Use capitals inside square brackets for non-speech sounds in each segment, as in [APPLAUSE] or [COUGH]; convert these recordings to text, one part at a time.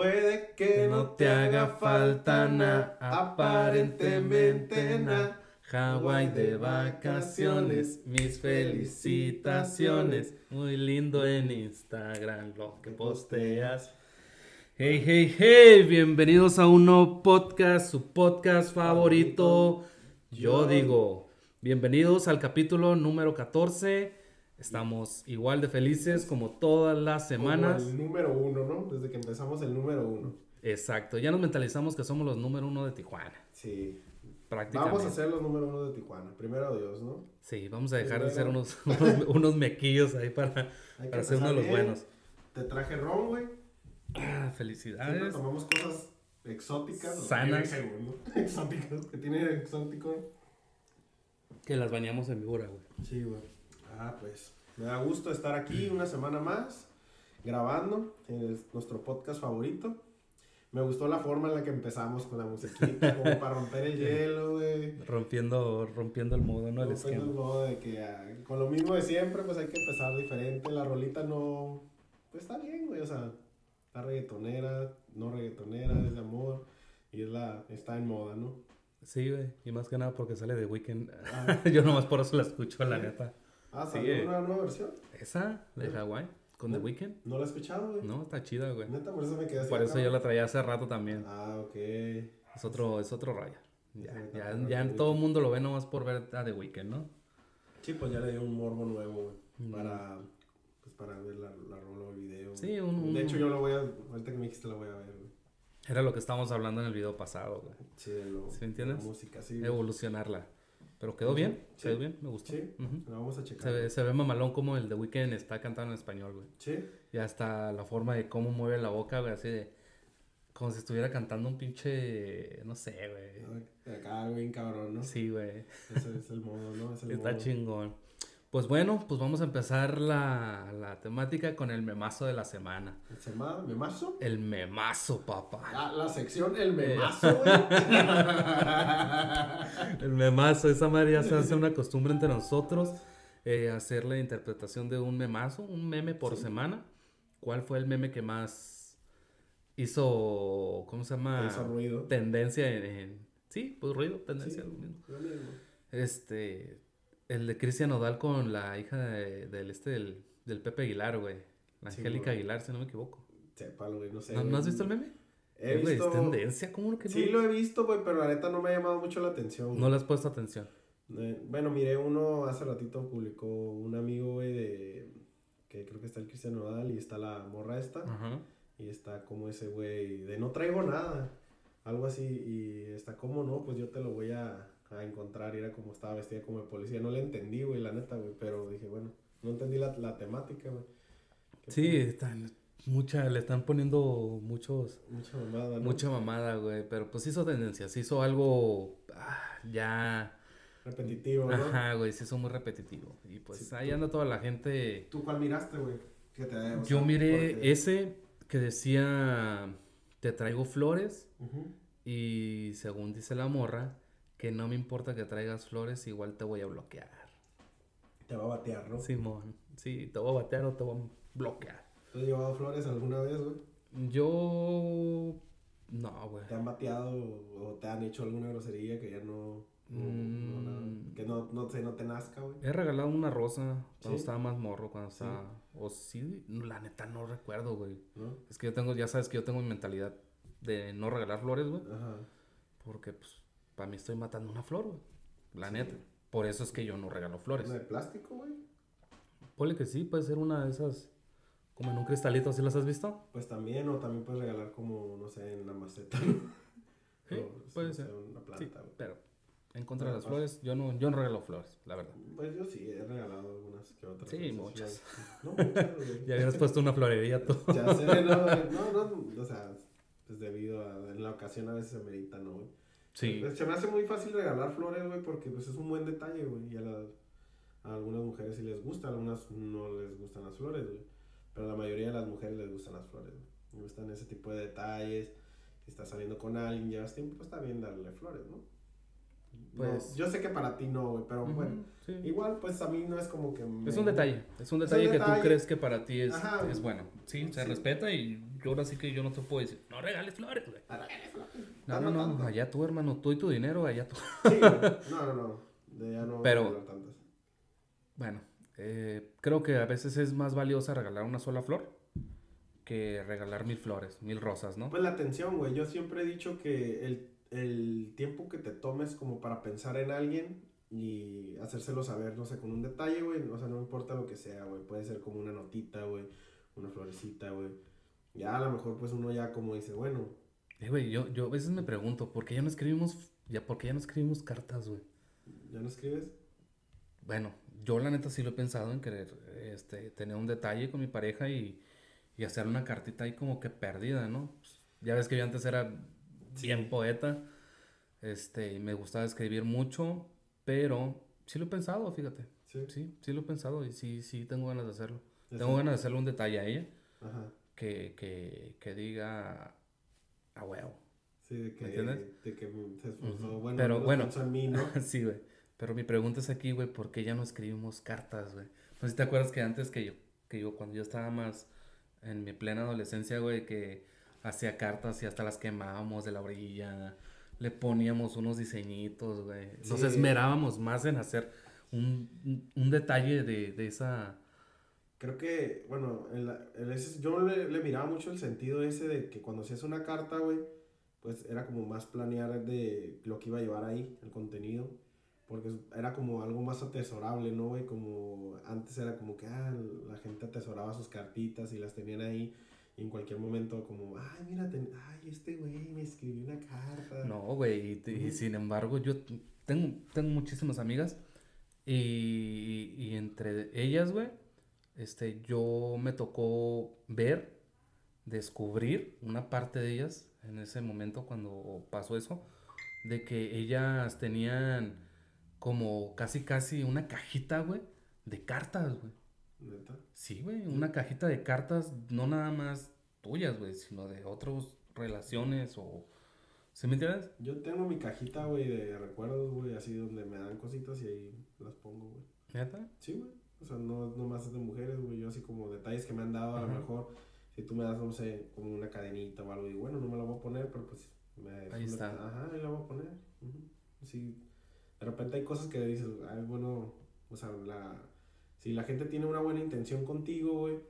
Puede que no te haga falta nada, aparentemente nada. Hawái de vacaciones, mis felicitaciones. Muy lindo en Instagram lo que posteas. Hey, hey, hey, bienvenidos a un nuevo podcast, su podcast favorito. Yo digo, bienvenidos al capítulo número 14. Estamos igual de felices como todas las semanas. Como el número uno, ¿no? Desde que empezamos el número uno. Exacto, ya nos mentalizamos que somos los número uno de Tijuana. Sí. Prácticamente. Vamos a ser los número uno de Tijuana, primero Dios, ¿no? Sí, vamos a dejar de ser unos, [LAUGHS] unos, unos, mequillos ahí para, para ser uno de los buenos. Te traje ron, güey. Ah, felicidades. Siempre tomamos cosas exóticas. Sanas. [LAUGHS] exóticas, que tiene exótico. Que las bañamos en figura, güey. Sí, güey. Ah, pues me da gusto estar aquí una semana más grabando es nuestro podcast favorito. Me gustó la forma en la que empezamos con la musiquita, [LAUGHS] como para romper el hielo, güey. Rompiendo, rompiendo el modo, ¿no? El rompiendo el modo de que ah, con lo mismo de siempre, pues hay que empezar diferente. La rolita no, pues está bien, güey, o sea, está reggaetonera, no reggaetonera, es de amor y es la, está en moda, ¿no? Sí, güey, y más que nada porque sale de Weekend. Ah. [LAUGHS] Yo nomás por eso la escucho, la neta. Ah, ¿salió sí, una nueva versión? Esa, de Hawái, con The Weeknd. No la he escuchado, güey. No, está chida, güey. Neta, por eso me quedé así. Por eso yo la traía hace rato también. Ah, ok. Es otro, es otro raya. Ya, ya, ya todo el mundo lo ve nomás por ver a The Weeknd, ¿no? Sí, pues ya le dio un morbo nuevo, güey. Mm. Para, pues para ver la, la rola o el video. Sí, un, De hecho, yo lo voy a, ahorita que me dijiste, la voy a ver, güey. Era lo que estábamos hablando en el video pasado, güey. Sí, de lo, ¿Sí me entiendes? La música, sí. Evolucionarla. Pero quedó bien, sí. quedó bien, me gustó. Sí, lo vamos a checar. Se ve, se ve mamalón como el de Weekend está cantando en español, güey. Sí. Y hasta la forma de cómo mueve la boca, güey, así de... Como si estuviera cantando un pinche... No sé, güey. Acá, bien cabrón, ¿no? Sí, güey. Ese es el modo, ¿no? Es el [LAUGHS] está modo. chingón. Pues bueno, pues vamos a empezar la, la temática con el memazo de la semana. ¿El semana? ¿Memazo? El memazo, papá. La, la sección El Memazo, güey. [LAUGHS] el memazo, esa madre ya se hace una costumbre entre nosotros. Eh, hacer la interpretación de un memazo, un meme por Sí. semana. ¿Cuál fue el meme que más hizo, ¿cómo se llama? Hizo ruido. Tendencia en, en- Sí, pues ruido, tendencia. Sí, lo mismo. lo mismo. Este, el de Cristian Nodal con la hija de- del este del, del Pepe Aguilar, güey. La Sí, Angélica güey. Aguilar, si no me equivoco. Sépalo, güey, no sé. ¿No, güey. ¿no has visto el meme? He güey, visto... es tendencia, ¿cómo que no? Sí, lo he visto, güey, pero la neta no me ha llamado mucho la atención. No le has puesto atención. Eh, bueno, miré uno hace ratito, publicó un amigo, güey, de... Que creo que está el Cristian Nodal y está la morra esta. Ajá. Y está como ese güey de no traigo nada. Algo así. Y está como no, pues yo te lo voy a, a encontrar. Y era como estaba vestida como de policía. No le entendí, güey, la neta, güey. Pero dije, bueno, no entendí la, la temática, güey. ¿Qué Sí, fue? están, mucha, le están poniendo muchos, Mucha mamada, ¿no? mucha mamada, güey. Pero pues hizo tendencia, se hizo algo ah, ya. Repetitivo, ¿no? Ajá, güey, se hizo muy repetitivo. Y pues Sí, ahí tú- anda toda la gente. ¿Tú cuál miraste, güey? Que te- o Yo sea, miré porque- ese que decía: Te traigo flores. Ujú. Y según dice la morra, que no me importa que traigas flores, igual te voy a bloquear. Te va a batear, ¿no? Simón, sí, te voy a batear o te voy a bloquear. ¿Tú has llevado flores alguna vez, güey? Yo. No, güey. ¿Te han bateado o te han hecho alguna grosería que ya no... no- no nada? Mm. que no, no, sé, no te nazca, güey? He regalado una rosa cuando ¿Sí? estaba más morro, cuando Sí. estaba. O sí, la neta no recuerdo, güey. Es que yo tengo, ya sabes que yo tengo mi mentalidad de no regalar flores, güey. Ajá. Porque, pues, para mí estoy matando una flor, güey. La neta. Por eso es que yo no regalo flores. ¿Una de plástico, güey? Ponle que sí, puede ser una de esas. Como en un cristalito, ¿sí las has visto? Pues también, o también puedes regalar como, no sé, en la maceta, ¿no? [LAUGHS] Sí, O, puede ser. Una Sí, planta, güey. pero en contra de las flores, yo no, yo no regalo flores, la verdad. Pues yo sí, he regalado algunas que otras. Sí, muchas. [LAUGHS] No, muchas, güey. Ya habías puesto una florería tú. [LAUGHS] Ya sé, no, no, no, o sea, pues debido a, en la ocasión a veces se merita, ¿no, güey? Sí. Se me hace muy fácil regalar flores, güey, porque pues es un buen detalle, güey, y a, las- a algunas mujeres sí les gusta, a algunas no les gustan las flores, güey, pero a la mayoría de las mujeres les gustan las flores, güey. Les gustan ese tipo de detalles, si estás saliendo con alguien, llevas tiempo, pues está bien darle flores, ¿no? Pues, yo sé que para ti no, güey, pero bueno. Igual, pues a mí no es como que. Es un detalle. Es un detalle, que tú crees que para ti es, es bueno. Sí, se respeta y yo ahora sí que yo no te puedo decir, no regales flores, güey. No, no, no, allá tú, hermano, tú y tu dinero, allá tú. Sí, [LAUGHS] no, no, no. De ya no pero, bueno, eh, creo que a veces es más valiosa regalar una sola flor que regalar mil flores, mil rosas, ¿no? Pues la atención, güey. Yo siempre he dicho que el, el tiempo que te tomes como para pensar en alguien y hacérselo saber, no sé, con un detalle, güey. O sea, no importa lo que sea, güey. Puede ser como una notita, güey. Una florecita, güey. Ya a lo mejor, pues uno ya como dice, bueno. Eh, güey, yo, yo a veces me pregunto, ¿por qué ya no escribimos, ya, ¿por qué ya no escribimos cartas, güey? ¿Ya no escribes? Bueno, yo la neta sí lo he pensado en querer este, tener un detalle con mi pareja y, y hacer una cartita ahí como que perdida, ¿no? Pues, ya ves que yo antes era bien poeta, este, y me gustaba escribir mucho, pero sí lo he pensado, fíjate. Sí. Sí, sí lo he pensado y sí, sí tengo ganas de hacerlo. Tengo ganas de hacerle un detalle a ella. Ajá. Que, que, que diga a huevo. Sí, de que, de que se esforzó. Bueno, pero bueno. En mí, ¿no? [LAUGHS] sí, güey. Pero mi pregunta es aquí, güey, ¿por qué ya no escribimos cartas, güey? No sé si te acuerdas que antes que yo, que yo, cuando yo estaba más en mi plena adolescencia, güey, que hacía cartas y hasta las quemábamos de la orilla le poníamos unos diseñitos, güey. Nos esmerábamos más en hacer un, un detalle de, de, esa... Creo que, bueno, yo le, le, miraba mucho el sentido ese de que cuando hacías una carta, güey, pues era como más planear de lo que iba a llevar ahí, el contenido. Porque era como algo más atesorable, ¿no, güey? Como antes era como que, ah, la gente atesoraba sus cartitas y las tenían ahí en cualquier momento como, ay, mira, ay, este güey me escribió una carta. No, güey, y, sin embargo yo tengo, tengo muchísimas amigas y, y entre ellas, güey, este, yo me tocó ver, descubrir una parte de ellas en ese momento cuando pasó eso, de que ellas tenían como casi casi una cajita, güey, de cartas, güey. ¿Neta? Sí, güey, una cajita de cartas, no nada más tuyas, güey, sino de otras relaciones o... ¿Se me entiendes? Yo tengo mi cajita, güey, de recuerdos, güey, así donde me dan cositas y ahí las pongo, güey. ¿Neta? Sí, güey. No, no más de mujeres, güey. Yo así como detalles que me han dado, a lo mejor, si tú me das, no sé, como una cadenita o algo, y bueno, no me la voy a poner, pero pues me... Ahí está. ajá, ahí la voy a poner. Sí. De repente hay cosas que dices, ay, bueno, o sea, la si la gente tiene una buena intención contigo, güey,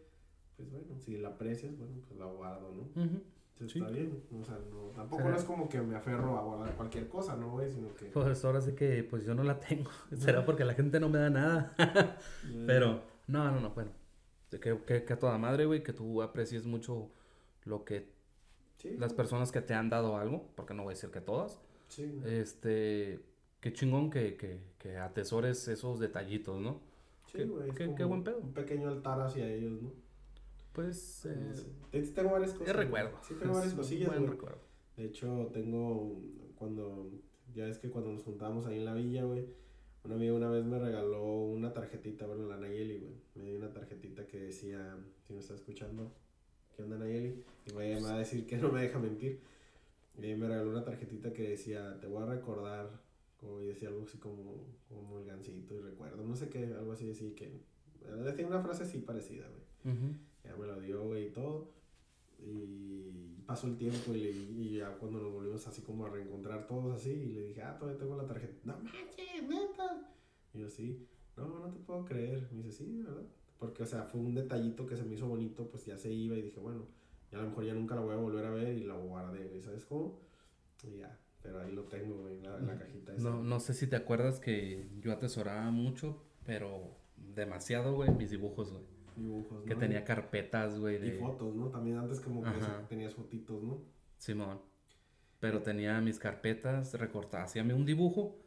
pues bueno, si la aprecias, bueno, pues la guardo, ¿no? Está bien, o sea, no, tampoco no es como que me aferro a guardar cualquier cosa, ¿no, güey? Sino que... Pues ahora sí que, pues yo no la tengo, [LAUGHS] será porque la gente no me da nada, pero, no, no, no, bueno, que, que, que a toda madre, güey, que tú aprecies mucho lo que las personas que te han dado algo, porque no voy a decir que todas, sí, este, qué chingón que, que, que atesores esos detallitos, ¿no? Sí, güey. Qué, qué, buen pedo. Un pequeño altar hacia ellos, ¿no? Pues. Eh, tengo varias cosas. Es recuerdo. Sí, tengo varias cosillas. Buen recuerdo. De hecho, tengo. Cuando. Ya es que cuando nos juntábamos ahí en la villa, güey. Un amigo una vez me regaló una tarjetita, bueno, la Nayeli, güey. Me dio una tarjetita que decía, si me está escuchando, ¿qué onda Nayeli? Y me va a decir que no me deja mentir. Y me regaló una tarjetita que decía, te voy a recordar como decía algo así como, como el gancito y recuerdo, no sé qué, algo así, así que decía una frase así parecida, güey. Ya me lo dio, güey, y todo. Y pasó el tiempo y, y, ya cuando nos volvimos así como a reencontrar todos así, y le dije, ah, todavía tengo la tarjeta. No manches, neta. Y yo, sí, no, no te puedo creer. Me dice, sí, ¿verdad? Porque, o sea, fue un detallito que se me hizo bonito, pues ya se iba y dije, bueno, ya a lo mejor ya nunca la voy a volver a ver y la guardé, güey, ¿sabes cómo? Y ya, pero ahí lo tengo, en la, cajita esa. No, no sé si te acuerdas que yo atesoraba mucho, pero demasiado, güey, mis dibujos, güey. Dibujos, Que tenía carpetas, güey. De... Y fotos, ¿no? También antes como que tenías fotitos, ¿no? Simón. Pero tenía mis carpetas recortadas. Hacíame un dibujo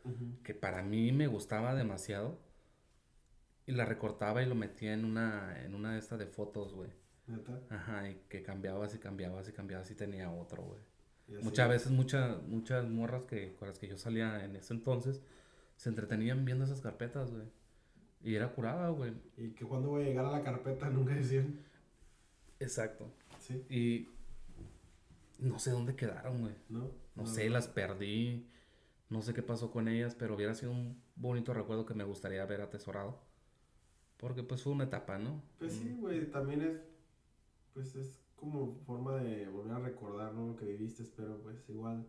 que para mí me gustaba demasiado. Y la recortaba y lo metía en una, en una de estas de fotos, güey. Ajá, y que cambiabas y cambiabas y cambiabas y tenía otro, güey. Muchas veces, muchas muchas morras que, con las que yo salía en ese entonces, se entretenían viendo esas carpetas, güey. Y era curada, güey. Y que cuando voy a llegar a la carpeta [LAUGHS] nunca decían. Exacto. Sí. Y no sé dónde quedaron, güey. No. No, sé, las perdí. No sé qué pasó con ellas, pero hubiera sido un bonito recuerdo que me gustaría haber atesorado. Porque pues fue una etapa, ¿no? Pues sí, güey, también es, pues es como forma de volver a recordar, ¿no? Lo que viviste, pero pues igual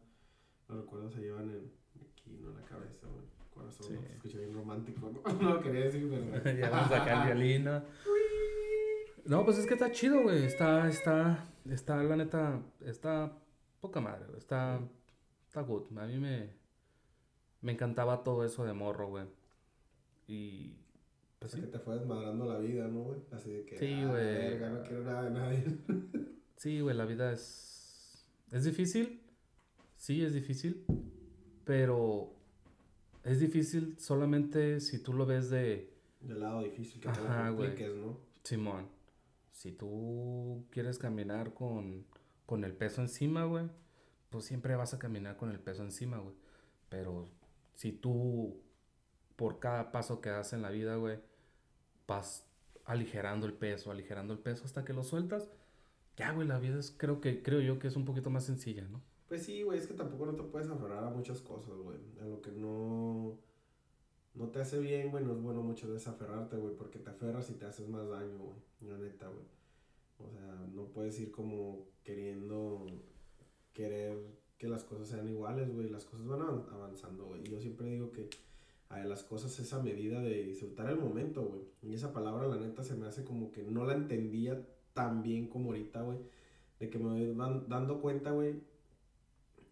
los recuerdos se llevan en, aquí, ¿no? En la cabeza, güey. Corazón, Sí. escucha bien romántico, ¿no? [LAUGHS] No lo quería decir, pero... [LAUGHS] ya vamos a sacar el ¿no? Pues es que está chido, güey. Está, está, está, la neta, está poca madre, güey. Está, está good. A mí me, me encantaba todo eso de morro, güey. Y, pues sí. que te fue desmadrando la vida, ¿no, güey? Así de que, Sí, ah, güey. no quiero nada de nadie. [LAUGHS] Sí, güey, la vida es... ¿Es difícil? Sí, es difícil. Pero es difícil solamente si tú lo ves de... Del lado difícil que te Ajá, compliques, ¿no? Simón, si tú quieres caminar con, con el peso encima, güey, pues siempre vas a caminar con el peso encima, güey. Pero si tú, por cada paso que das en la vida, güey, vas aligerando el peso, aligerando el peso hasta que lo sueltas, ya, güey, la vida es, creo que, creo yo que es un poquito más sencilla, ¿no? Pues sí, güey, es que tampoco no te puedes aferrar a muchas cosas, güey. A lo que no, no te hace bien, güey, no es bueno muchas veces aferrarte, güey, porque te aferras y te haces más daño, güey. La neta, güey. O sea, no puedes ir como queriendo querer que las cosas sean iguales, güey. Las cosas van avan- avanzando, güey. Y yo siempre digo que a las cosas es a medida de disfrutar el momento, güey. Y esa palabra, la neta, se me hace como que no la entendía tan bien como ahorita, güey. De que me voy dan- dando cuenta, güey,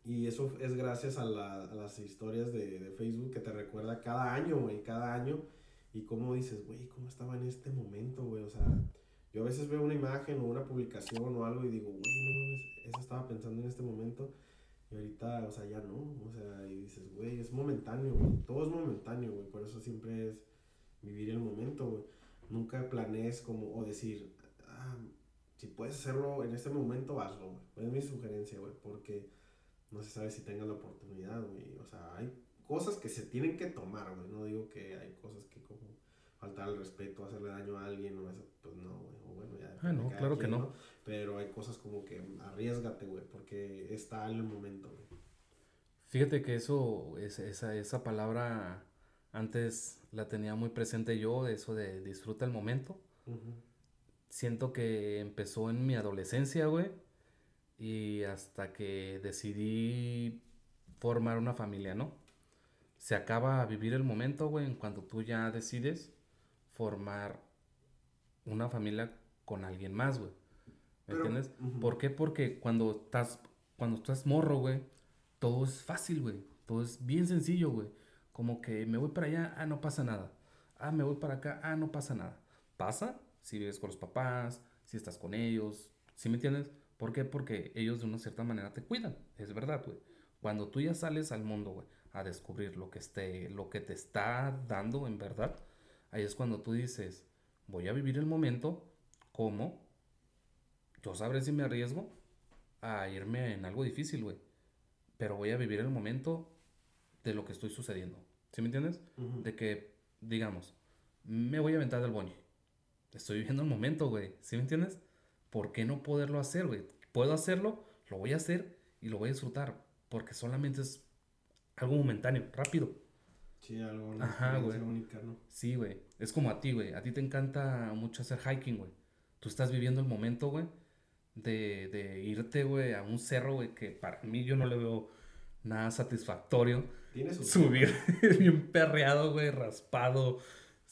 y eso es gracias a, la- a las historias de, de Facebook que te recuerda cada año, güey, cada año. Y cómo dices, güey, ¿cómo estaba en este momento, güey? O sea, yo a veces veo una imagen o una publicación o algo y digo, güey, no mames, eso estaba pensando en este momento. Y ahorita, o sea, ya no. O sea, y dices, güey, es momentáneo, güey. Todo es momentáneo, güey. Por eso siempre es vivir el momento, güey. Nunca planees como, o decir, ah, si puedes hacerlo en este momento, hazlo, güey. Es mi sugerencia, güey, porque no se sabe si tengas la oportunidad, güey. O sea, hay cosas que se tienen que tomar, güey. No digo que hay cosas que como faltar el respeto, hacerle daño a alguien o eso, pues no, güey. O bueno, ya. Ah, no, claro que no. Pero hay cosas como que arriesgate, güey, porque está en el momento, güey. Fíjate que eso, es- esa, esa palabra antes la tenía muy presente yo, eso de disfruta el momento. Siento que empezó en mi adolescencia, güey. Y hasta que decidí formar una familia, ¿no? Se acaba vivir el momento, güey, en cuando tú ya decides formar una familia con alguien más, güey. ¿Me Pero, entiendes? ¿Por qué? Porque cuando estás, cuando estás morro, güey, todo es fácil, güey. Todo es bien sencillo, güey. Como que me voy para allá, ah, no pasa nada. Ah, me voy para acá, ah, no pasa nada. Pasa si vives con los papás, si estás con ellos, ¿sí me entiendes? ¿Por qué? Porque ellos de una cierta manera te cuidan, es verdad, güey. Cuando tú ya sales al mundo, güey, a descubrir lo que, esté, lo que te está dando en verdad, ahí es cuando tú dices, voy a vivir el momento, ¿cómo? Yo sabré si me arriesgo a irme en algo difícil, güey. Pero voy a vivir el momento de lo que estoy sucediendo. ¿Sí me entiendes? De que, digamos, me voy a aventar del bungee. Estoy viviendo el momento, güey. ¿Sí me entiendes? ¿Por qué no poderlo hacer, güey? Puedo hacerlo, lo voy a hacer y lo voy a disfrutar. Porque solamente es algo momentáneo, rápido. Sí, algo, Ajá, güey. única, ¿no? Sí, güey. Es como a ti, güey. A ti te encanta mucho hacer hiking, güey. Tú estás viviendo el momento, güey, de, de irte, güey, a un cerro, güey, que para mí yo no le veo nada satisfactorio. Tiene su Subir [LAUGHS] bien perreado, güey, raspado.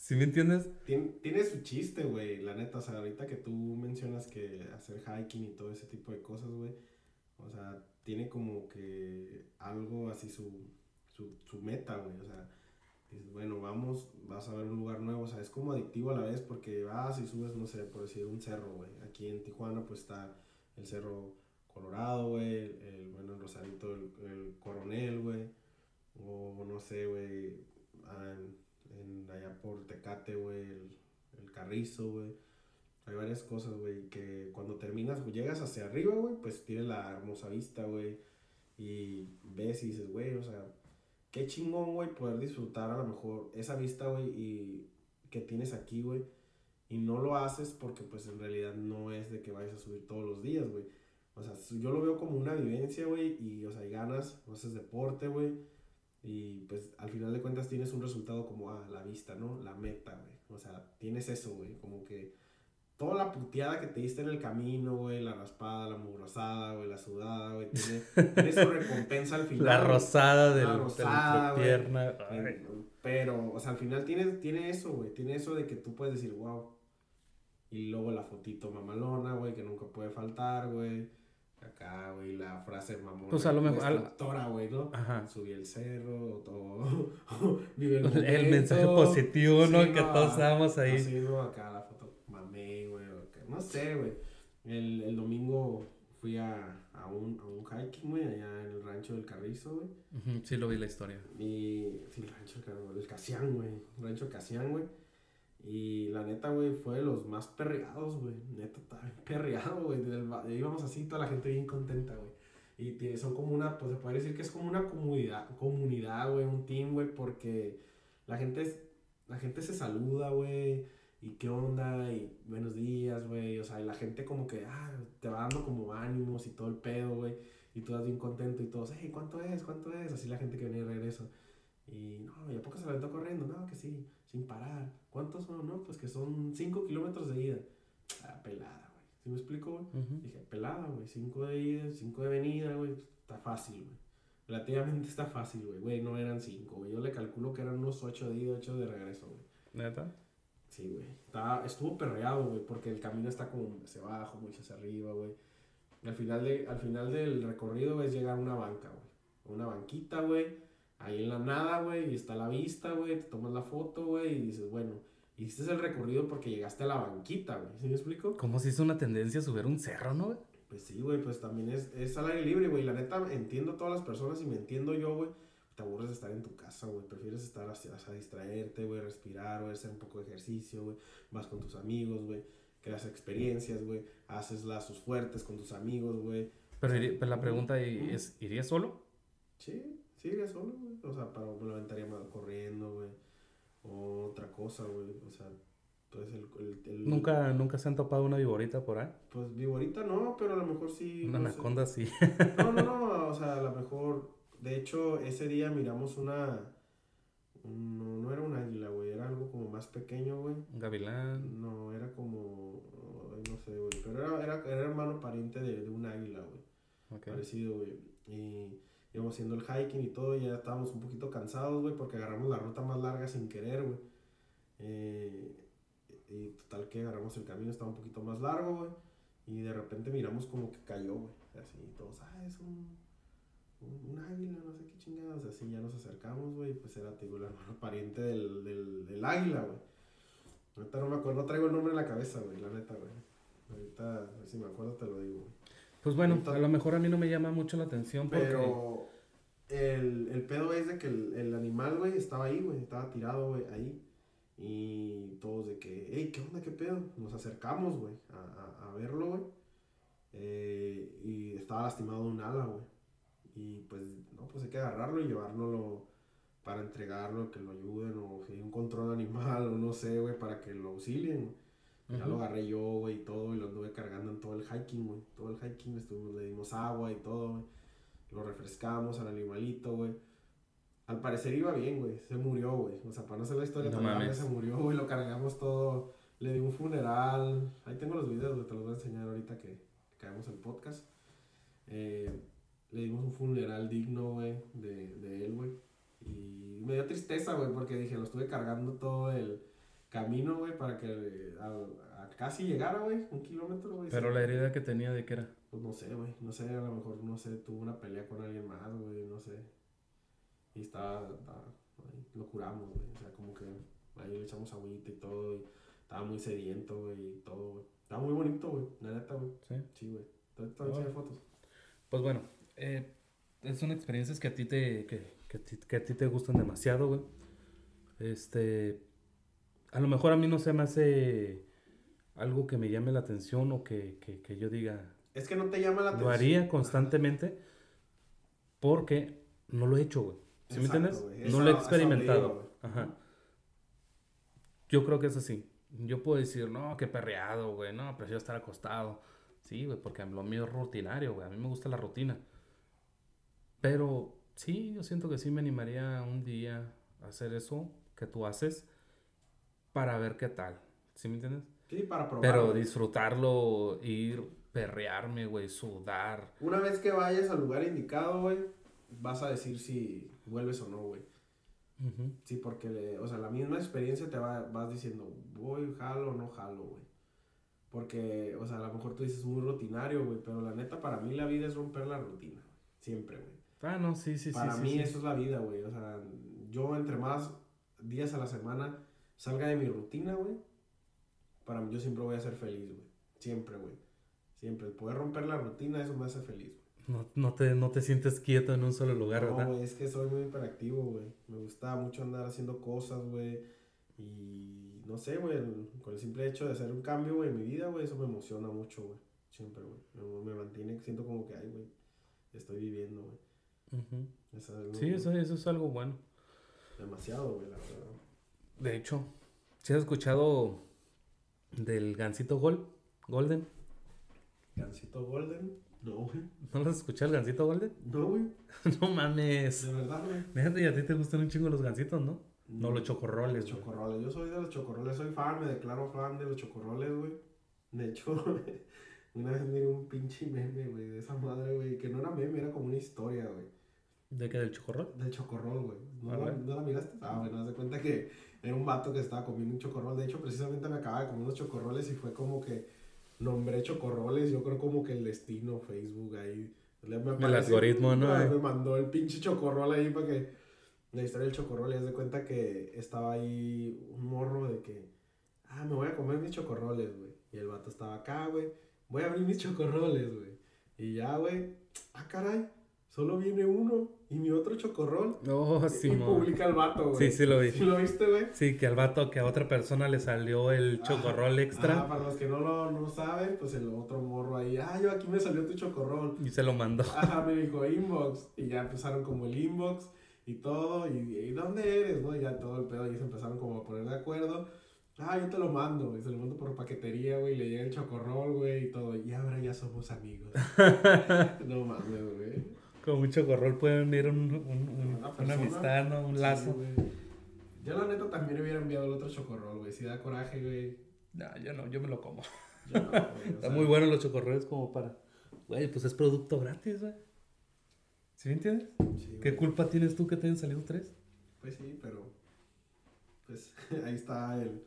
¿Sí me entiendes? Tiene, tiene su chiste, güey, la neta, o sea, ahorita que tú mencionas que hacer hiking y todo ese tipo de cosas, güey, o sea, tiene como que algo así su, su, su meta, güey, o sea, dices, bueno, vamos, vas a ver un lugar nuevo, o sea, es como adictivo a la vez porque vas y subes, no sé, por decir, un cerro, güey, aquí en Tijuana pues está el Cerro Colorado, güey, el, el- bueno, el Rosarito, el, el Coronel, güey, o no sé, güey, ah, en, allá por Tecate, güey, el, el Carrizo, güey. Hay varias cosas, güey, que cuando terminas, llegas hacia arriba, güey, pues tienes la hermosa vista, güey, y ves y dices, güey, o sea, qué chingón, güey, poder disfrutar a lo mejor esa vista, güey, y que tienes aquí, güey, y no lo haces porque, pues, en realidad no es de que vayas a subir todos los días, güey. O sea, yo lo veo como una vivencia, güey, y, o sea, y ganas, haces deporte, güey, final de cuentas tienes un resultado como a la vista, ¿no? La meta, güey. O sea, tienes eso, güey. Como que toda la puteada que te diste en el camino, güey, la raspada, la mugrosada, güey, la sudada, güey, tiene, [LAUGHS] tiene su recompensa al final. La rosada de la rosada, pierna. Pero, o sea, al final tiene, tiene eso, güey. Tiene eso de que tú puedes decir, wow. Y luego la fotito mamalona, güey, que nunca puede faltar, güey. Acá, güey, la frase mamona. Pues a lo mejor- güey, ¿no? Ajá. Subí el cerro, todo. [LAUGHS] Vive el, El mensaje momento. positivo, ¿no? Sí, que todos estábamos ahí. Así, ¿no? Acá la foto, mamé, güey. No sé, güey. El, el domingo fui a, a, un, a un hiking, güey, allá en el rancho del Carrizo, güey. Sí, lo vi la historia. Y. Sí, el rancho del Carrizo, el Casián, güey. Rancho Casián, güey. Y la neta, güey, fue de los más perreados, güey. Neta, estaba bien perreado, güey. Íbamos así, toda la gente bien contenta, güey. Y son como una, pues se puede decir que es como una comunidad, comunidad, güey, un team, güey, porque la gente, la gente se saluda, güey, y qué onda, y buenos días, güey, o sea, y la gente como que, ah, te va dando como ánimos y todo el pedo, güey, y tú estás bien contento y todos, hey, ¿cuánto es? ¿Cuánto es? Así la gente que venía de regreso. Y no, ¿y a poco se aventó corriendo? No, que sí, sin parar. ¿Cuántos son? No, pues que son 5 kilómetros de ida. Ah, pelada, güey. ¿Sí me explico, güey? Ujú. Dije, pelada, güey. 5 de ida, 5 de venida, güey. Está fácil, güey. Relativamente está fácil, güey. Güey, no eran 5, güey. Yo le calculo que eran unos 8 de ida, 8 de regreso, güey. ¿Neta? Sí, güey. Estuvo perreado, güey, porque el camino está como hacia abajo, mucho hacia arriba, güey. Al final, de, al final del recorrido, es llegar a una banca, güey. Una banquita, güey. Ahí en la nada, güey, y está la vista, güey. Te tomas la foto, güey, y dices, bueno, hiciste el recorrido porque llegaste a la banquita, güey. ¿Sí me explico? ¿Cómo se hizo una tendencia a subir un cerro, no, güey? Pues sí, güey, pues también es, es al aire libre, güey. La neta, entiendo a todas las personas y me entiendo yo, güey. Te aburres de estar en tu casa, güey. Prefieres estar hacia, hacia distraerte, güey, respirar, güey, hacer un poco de ejercicio, güey. Vas con tus amigos, güey. Creas experiencias, güey. Haces lazos fuertes con tus amigos, güey. Pero, pero la pregunta es, ¿irías solo? Sí, sí, iría solo, güey. O sea, para, me levantaría más corriendo, güey. O otra cosa, güey. O sea, pues el... el, el- ¿Nunca, ¿Nunca se han topado una viborita por ahí? Pues viborita no, pero a lo mejor sí... Una no sé. anaconda sí. No, no, no, o sea, a lo mejor, de hecho, ese día miramos una, no, no era un águila, güey, era algo como más pequeño, güey. Un gavilán. No, era como, no sé, güey, pero era, era, era hermano pariente de, de un águila, güey, parecido, güey. Y íbamos haciendo el hiking y todo, y ya estábamos un poquito cansados, güey, porque agarramos la ruta más larga sin querer, güey. Eh, y total que agarramos el camino, estaba un poquito más largo, güey. Y de repente miramos como que cayó, güey. Así, todos, ah, es un, un, águila, no sé qué chingados. Así ya nos acercamos, güey. Pues era, te digo, el hermano pariente del, del, del águila, güey. Ahorita no me acuerdo, no traigo el nombre en la cabeza, güey, la neta, güey. Ahorita, a ver si me acuerdo, te lo digo, güey. Pues bueno, a lo mejor a mí no me llama mucho la atención porque... Pero el, el pedo es de que el, el animal, güey, estaba ahí, güey, estaba tirado, güey, ahí. Y todos de que, hey, ¿qué onda, qué pedo? Nos acercamos, güey, a, a, a verlo, güey. Eh, y estaba lastimado un ala, güey. Y pues, no, pues hay que agarrarlo y llevárnoslo para entregarlo, que lo ayuden, o hay un control animal, [LAUGHS] o no sé, güey, para que lo auxilien. Ya lo agarré yo, güey, y todo, y lo anduve cargando en todo el hiking, güey. Todo el hiking estuvimos, le dimos agua y todo, güey. Lo refrescamos al animalito, güey. Al parecer iba bien, güey. Se murió, güey. O sea, para no hacer la historia No mames. se murió, güey. Lo cargamos todo. Le di un funeral. Ahí tengo los videos, güey. Te los voy a enseñar ahorita que, que hagamos el podcast. Eh, le dimos un funeral digno, güey, de, de él, güey. Y me dio tristeza, güey, porque dije, lo estuve cargando todo el camino, güey, para que a, a casi llegara, güey, un kilómetro, güey. Pero sí. la herida que tenía de qué era. Pues no sé, güey, no sé, a lo mejor, no sé, tuvo una pelea con alguien más, güey, no sé. Y estaba, estaba- ahí lo curamos, güey, o sea, como que ahí le echamos agüita y todo, y estaba muy sediento, güey, y todo, güey. Estaba muy bonito, güey, la neta, güey. Sí. Sí, güey. Te te voy a enseñar fotos. Pues bueno, eh, son experiencias que a ti te, que, que que a ti te gustan demasiado, güey. Este, a lo mejor a mí no se me hace algo que me llame la atención o que, que, que yo diga, Es que no te llama la atención. lo haría constantemente porque no lo he hecho, güey. ¿Sí me entiendes? No Eso- lo he experimentado. Ajá. Yo creo que es así. Yo puedo decir, no, qué perreado, güey. No, prefiero estar acostado. Sí, güey, porque lo mío es rutinario, güey. A mí me gusta la rutina. Pero Sí, yo siento que sí me animaría un día a hacer eso que tú haces para ver qué tal. ¿Sí me entiendes? Sí, para probar. Pero disfrutarlo, ir, perrearme, güey, sudar. Una vez que vayas al lugar indicado, güey, vas a decir si vuelves o no, güey. Sí, porque, o sea, la misma experiencia te va, vas diciendo, voy, jalo o no jalo, güey. Porque, o sea, a lo mejor tú dices muy rutinario, güey, pero la neta para mí la vida es romper la rutina. Siempre, güey. Ah, no, sí, sí, sí. para mí sí. eso es la vida, güey. O sea, yo entre más días a la semana salga de mi rutina, güey, para mí yo siempre voy a ser feliz, güey. Siempre, güey. Siempre. El poder romper la rutina, eso me hace feliz, güey. No, no, te, no te sientes quieto en un solo lugar, No, ¿verdad? güey, es que soy muy hiperactivo, güey. Me gusta mucho andar haciendo cosas, güey. Y no sé, güey, con el simple hecho de hacer un cambio, güey, en mi vida, güey, eso me emociona mucho, güey. Siempre, güey. Me, me mantiene, siento como que, ay, güey, estoy viviendo, güey. Ujú. Eso es Sí, eso, eso es algo bueno. Demasiado, güey, la verdad. De hecho, ¿sí has escuchado del Gansito Gol? Golden? Gansito Golden, no, güey. ¿No lo has escuchado el Gansito Golden? No, güey. [LAUGHS] no mames. De verdad, güey. Fíjate, y a ti te gustan un chingo los gansitos, ¿no? No los chocorroles, Los güey. chocorroles. Yo soy de los chocorroles, soy fan, me declaro fan de los chocorroles, güey. De hecho, [LAUGHS] una vez miré un pinche meme, güey, de esa madre, güey, que no era meme, era como una historia, güey. ¿De qué? ¿Del chocorrol? Del chocorrol, güey. ¿No, la. ¿No la miraste? Ah, bueno, haz de cuenta que era un vato que estaba comiendo un chocorrol. De hecho, precisamente me acaba de comer unos chocorroles y fue como que nombré chocorroles. Yo creo como que el destino, Facebook ahí. Ah, Me mandó el pinche chocorrol ahí para que. La historia del chocorrol, y haz de cuenta que estaba ahí un morro de que. Ah, me voy a comer mis chocorroles, güey. Y el vato estaba acá, güey. Voy a abrir mis [LAUGHS] chocorroles, güey. Y ya, güey. Ah, caray. Solo viene uno. Y mi otro chocorrol. Y sí, mo. publica el vato, güey. Sí, sí lo vi. ¿Sí lo viste, güey? Sí, que al vato, que a otra persona le salió el chocorrol Ah, extra para los que no lo no saben, pues el otro morro ahí. Ah, yo aquí me salió tu chocorrol. y se lo mandó. Ajá, me dijo inbox. Y ya empezaron como el inbox y todo. Y, y ¿dónde eres? ¿No? Y ya todo el pedo. Y se empezaron como a poner de acuerdo. Ah, yo te lo mando. Y se lo mando por paquetería, güey. y Le llega el chocorrol, güey. Y todo. Y ahora ya somos amigos. [LAUGHS] no mames, güey. Con un chocorrol puede unir un, un- un- Una amistad, ¿no? Un Sí, lazo. yo la neta también hubiera enviado el otro chocorrol, güey. Si da coraje, güey. No, yo no, yo me lo como. Yo no, güey, [LAUGHS] Está sea, muy bueno los chocorroles como para... Güey, pues es producto gratis, güey. ¿Sí me entiendes? sí, ¿Qué güey. culpa tienes tú que te hayan salido tres? Pues sí, pero pues [LAUGHS] ahí está el,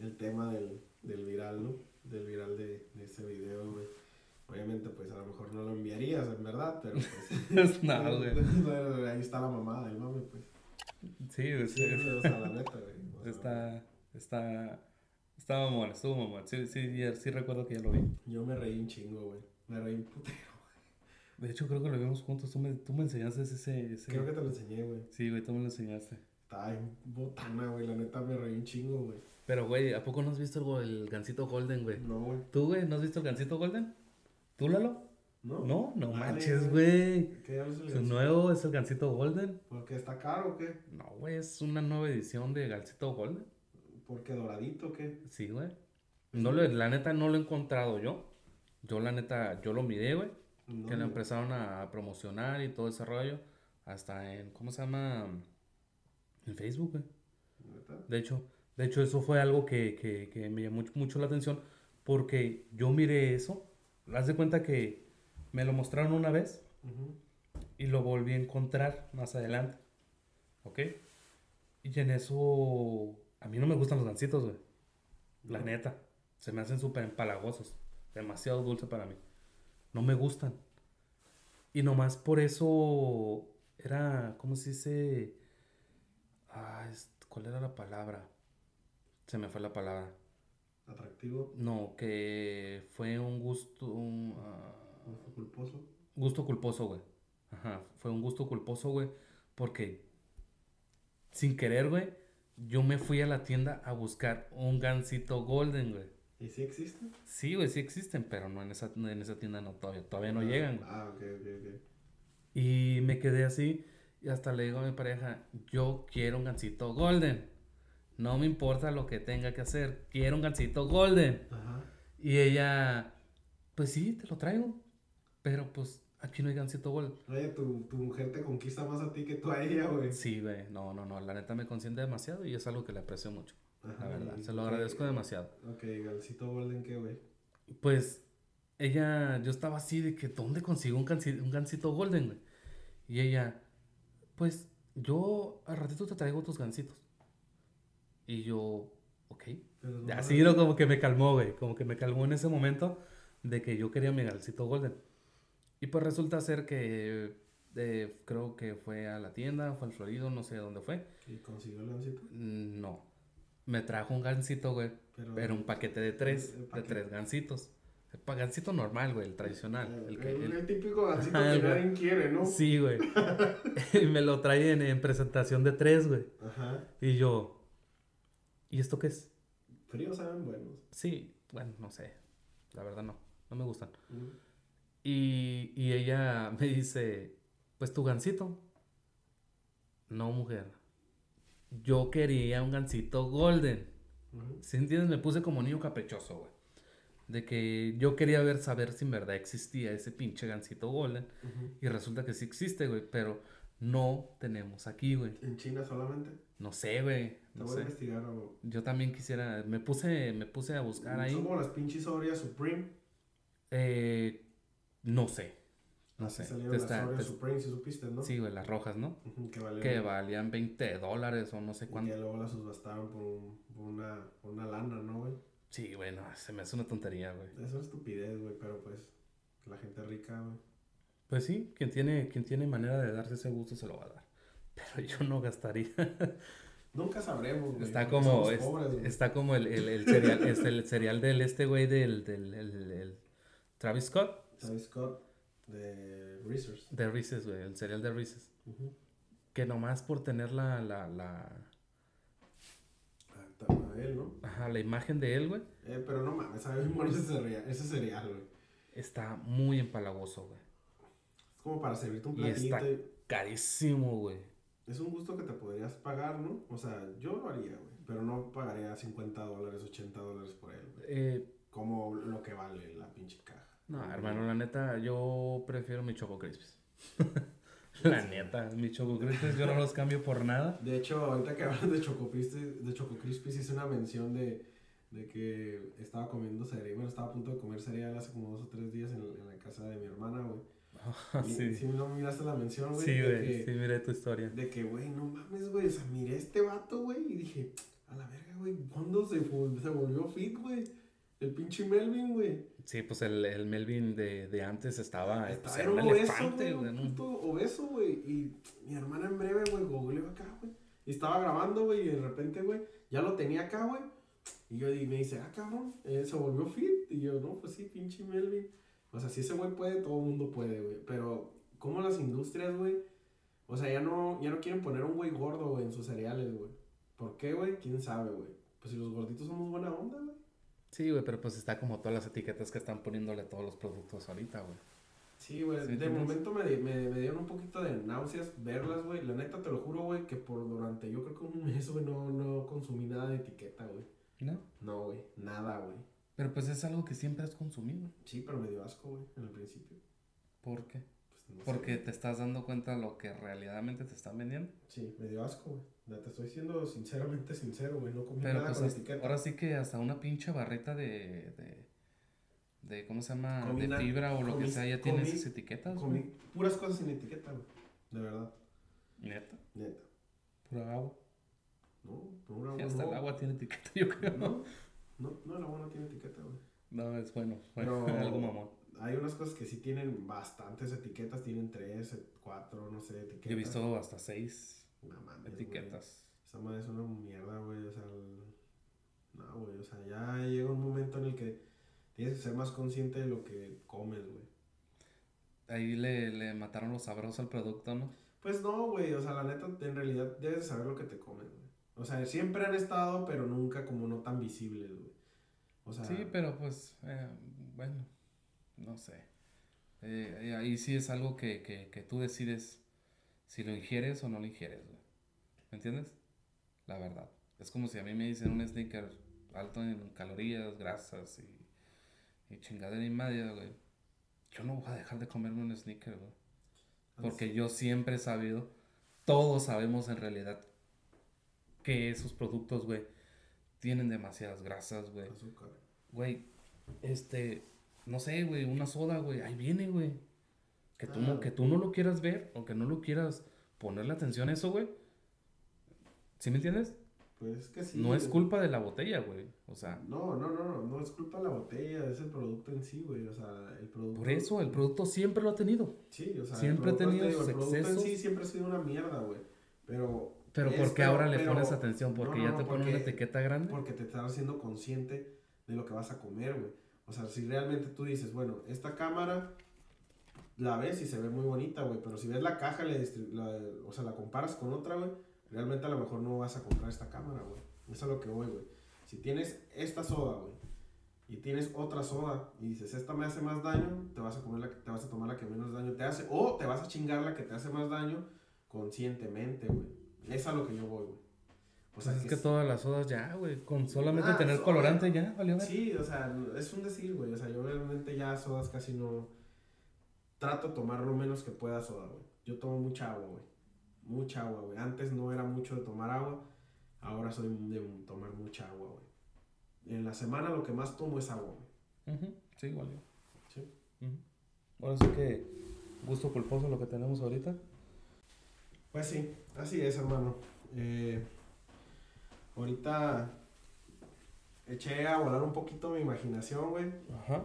el tema del, del viral, ¿no? Del viral de, de ese video, güey. Obviamente, pues a lo mejor no lo enviarías, en verdad, pero pues... [LAUGHS] [LAUGHS] no, [LAUGHS] güey. ahí está la mamada del mame, pues. Sí, güey. Sí, sí. o sea, la neta, güey. o sea, Está, está, está mamón, estuvo mamón. Sí, sí, ya- sí recuerdo que ya lo vi. Yo me reí un chingo, güey. Me reí un putero. De hecho, creo que lo vimos juntos. Tú me, tú me enseñaste ese, ese... Creo que te lo enseñé, güey. Sí, güey, tú me lo enseñaste. Estaba en botana, güey. La neta me reí un chingo, güey. Pero, güey, ¿a poco no has visto el, el Gansito Golden, güey? No, güey. ¿Tú, güey, no has visto el Gansito Golden? ¿Tú, Lalo? ¿No? No, no manches, güey. ¿Qué hablas Su nuevo es el Gansito Golden. ¿Porque está caro o qué? No, güey, es una nueva edición de Gansito Golden. ¿Porque doradito o qué? Sí, güey. No lo, la neta no lo he encontrado yo. Yo, la neta, yo lo miré, güey. No, que lo no. empezaron a promocionar y todo ese rollo. Hasta en, ¿cómo se llama? En Facebook, güey. De hecho, de hecho, eso fue algo que, que, que me llamó mucho, mucho la atención porque yo miré eso. Haz de cuenta que me lo mostraron una vez y lo volví a encontrar más adelante. ¿Ok? Y en eso, a mí no me gustan los gancitos, güey. La neta. Se me hacen súper empalagosos. Demasiado dulce para mí. No me gustan. Y nomás por eso era, ¿cómo se dice? Ah, ¿cuál era la palabra? Se me fue la palabra. Atractivo, No, que fue un gusto, un, ah, gusto culposo. gusto culposo, güey. Ajá, fue un gusto culposo, güey, porque sin querer, güey, yo me fui a la tienda a buscar un gansito golden, güey. ¿Y si existe? Sí, güey, sí existen, pero no en esa, en esa tienda no, todavía, todavía no llegan, güey. Ah, ok, ok, ok. Y me quedé así y hasta le digo a mi pareja, yo quiero un gansito golden. No me importa lo que tenga que hacer, quiero un gansito golden. Ajá. Y ella, pues sí, te lo traigo. Pero pues aquí no hay gansito golden. Oye, tu, tu mujer te conquista más a ti que tú a ella, güey. Sí, güey, no, no, no, la neta me consiente demasiado y es algo que le aprecio mucho, la verdad. y- Se lo agradezco demasiado. Ok, Gansito Golden, ¿qué, güey? Pues ella, yo estaba así de que, ¿dónde consigo un, gansi- un gansito golden, güey? Y ella, pues yo al ratito te traigo tus gansitos. Y yo, ok. Pero no Así lo como que me calmó, güey. Como que me calmó en ese momento de que yo quería mi gansito golden. Y pues resulta ser que eh, creo que fue a la tienda, fue al Florido, no sé dónde fue. ¿Y consiguió el Gansito? Mm, No. Me trajo un gansito, güey. Pero, Era un paquete de tres, de tres gansitos. El gansito normal, güey, el tradicional. El que, el, el- típico Gansito Ajá, que nadie quiere, ¿no? Sí, güey. [LAUGHS] y me lo trae en, en presentación de tres, güey. Ajá. Y yo, ¿y esto qué es? Fríos saben buenos. Sí, bueno, no sé. La verdad no, no me gustan. Mm. Y, y ella [LAUGHS] me dice, pues tu gansito. No, mujer. Yo quería un gansito golden. Ujú. ¿Sí entiendes? Me puse como niño caprichoso, güey. De que yo quería ver, saber si en verdad existía ese pinche gansito golden. Y resulta que sí existe, güey. Pero no tenemos aquí, güey. ¿En China solamente? No sé, güey. Te No voy a investigar algo. Yo también quisiera. Me puse, me puse a buscar ahí. Son como las pinches Oreos Supreme. Eh, no sé. No sé. salieron las está- Oreos te- Supreme, si supiste, ¿no? Sí, güey, las rojas, ¿no? Que valían. Que valían 20 dólares o no sé y cuánto. que luego las subastaron por, un- por una, por una lana, ¿no, güey? Sí, güey, no, se me hace una tontería, güey. Es una estupidez, güey, pero pues la gente rica, güey. Pues sí, quien tiene, quien tiene manera de darse ese gusto se lo va a dar. [LAUGHS] Pero yo no gastaría. Nunca sabremos, güey. Está como, somos es- pobres, güey. está como el, el, el cereal, es el cereal del este güey del, del el- el Travis Scott. Travis Scott de Reese's. De Reese's, güey, el cereal de Reese's. Que nomás por tener la, la, la, él, ¿no? ajá, la imagen de él, güey, Eh, pero no mames, sabe bien bueno ese cereal, ese cereal, güey. está muy empalagoso, güey. Como para servirte un Y está- platito. y- Carísimo, güey. Es un gusto que te podrías pagar, ¿no? O sea, yo lo haría, güey. Pero no pagaría 50 dólares, 80 dólares por él, güey. Eh, Como lo que vale la pinche caja. no, hermano, la neta, yo prefiero mi Choco Crispies. [LAUGHS] la neta, mi Choco Crispies yo no los cambio por nada. De hecho, ahorita que hablas de Choco Crispies, de Choco Crispies hice una mención de, de que estaba comiendo cereal. Bueno, estaba a punto de comer cereal hace como dos o tres días en, en la casa de mi hermana, güey. [LAUGHS] ¿Sí no miraste la mención, güey? sí, güey, sí, miré tu historia. De que, güey, no mames, güey. O sea, miré a este vato, güey. Y dije, a la verga, güey. ¿Cuándo se, vol- se volvió fit, güey? El pinche Melvin, güey. Sí, pues el, el Melvin de, de antes estaba, Estaba pues, era un obeso, güey. güey. Un ¿no? puto obeso, güey. Y mi hermana en breve, güey, googleó acá, güey. Y estaba grabando, güey. Y de repente, güey, ya lo tenía acá, güey. Y yo y me dice, ah, cabrón, eh, se volvió fit. Y yo, no, pues sí, pinche Melvin. O sea, si ese güey puede, todo el mundo puede, güey. Pero, ¿cómo las industrias, güey? O sea, ya no, ya no quieren poner un güey gordo, güey, en sus cereales, güey. ¿Por qué, güey? ¿Quién sabe, güey? Pues si los gorditos somos buena onda, güey. Sí, güey, pero pues está como todas las etiquetas que están poniéndole a todos los productos ahorita, güey. Sí, güey. Sí, de tienes- momento me, me, me dieron un poquito de náuseas verlas, güey. La neta, te lo juro, güey, que por durante yo creo que un mes, güey, no, no consumí nada de etiqueta, güey. ¿No? No, güey. Nada, güey. Pero pues es algo que siempre has consumido. Sí, pero me dio asco, güey, en el principio. ¿Por qué? Pues, no Porque te estás dando cuenta de lo que realmente te están vendiendo. Sí, me dio asco, güey. Ya Te estoy siendo sinceramente sincero, güey. No comí Pero nada pues con hasta- etiqueta. ahora sí que hasta una pinche barrita de, de, de ¿cómo se llama? Comí de fibra o lo que sea, ya tiene comí- esas etiquetas, Comí güey. puras cosas sin etiqueta, güey. De verdad. Neta, Neta. pura agua. No, pura Y agua. hasta no. el agua tiene etiqueta, [LAUGHS] yo creo. No, no, no, el agua no tiene etiqueta, güey. No, es bueno, Pero- bueno, [LAUGHS] algo mamón. Hay unas cosas que sí tienen bastantes etiquetas, tienen tres, cuatro, no sé, etiquetas. Yo he visto hasta seis No mames, güey. etiquetas. Esa madre es una mierda, güey. O sea, el- no, güey. O sea, ya llega un momento en el que tienes que ser más consciente de lo que comes, güey. Ahí le, le mataron los sabrosos al producto, ¿no? Pues no, güey. O sea, la neta, en realidad debes de saber lo que te comes, güey. O sea, siempre han estado, pero nunca como no tan visibles, güey. O sea, Sí, pero pues, eh, bueno, no sé. Eh, eh, ahí sí es algo que, que, que tú decides si lo ingieres o no lo ingieres, güey. ¿Me entiendes? La verdad. Es como si a mí me dicen un sneaker alto en calorías, grasas y, y chingadera y media, güey. yo no voy a dejar de comerme un sneaker, güey. Porque yo siempre he sabido, todos sabemos en realidad que esos productos, güey, tienen demasiadas grasas, güey. Azúcar. Güey, este, no sé, güey, una soda, güey, ahí viene, güey. Que tú, no, Ah. que tú no lo quieras ver o que no lo quieras ponerle atención a eso, güey. ¿Sí me entiendes? Pues es que sí. no es culpa de la botella, güey. O sea, No, no, no, no, no es culpa de la botella, es el producto en sí, güey. O sea, el producto. por eso el producto siempre lo ha tenido. Sí, o sea, el Siempre ha tenido te digo, sus el producto en excesos. sí siempre ha sido una mierda, güey. Pero. Pero es- ¿por qué pero- ahora le pero- pones atención? Porque no, ya te no, ponen una porque- etiqueta grande. Porque te estás haciendo consciente de lo que vas a comer, güey. O sea, si realmente tú dices, bueno, esta cámara la ves y se ve muy bonita, güey, pero si ves la caja, le la- o sea, la comparas con otra, güey, realmente a lo mejor no vas a comprar esta cámara, güey. Eso es lo que voy, güey. Si tienes esta soda, güey, y tienes otra soda y dices, esta me hace más daño, te vas a comer la que, te vas a tomar la que menos daño te hace, o te vas a chingar la que te hace más daño conscientemente, güey. Es a lo que yo voy, güey. O sea, Pues es que que todas las sodas ya, güey. Con solamente Ah, tener soda. colorante ya, valió ver. Sí, o sea, es un decir, güey. O sea, yo realmente ya sodas casi no. Trato de tomar lo menos que pueda soda, güey. Yo tomo mucha agua, güey. Mucha agua, güey. Antes no era mucho de tomar agua. Ahora soy de tomar mucha agua, güey. En la semana lo que más tomo es agua, güey. Ujú, Sí, valió. Sí. Ujú. Ahora sí que gusto culposo lo que tenemos ahorita. Pues sí, así es, hermano. Eh, ahorita eché a volar un poquito mi imaginación, güey. Ajá.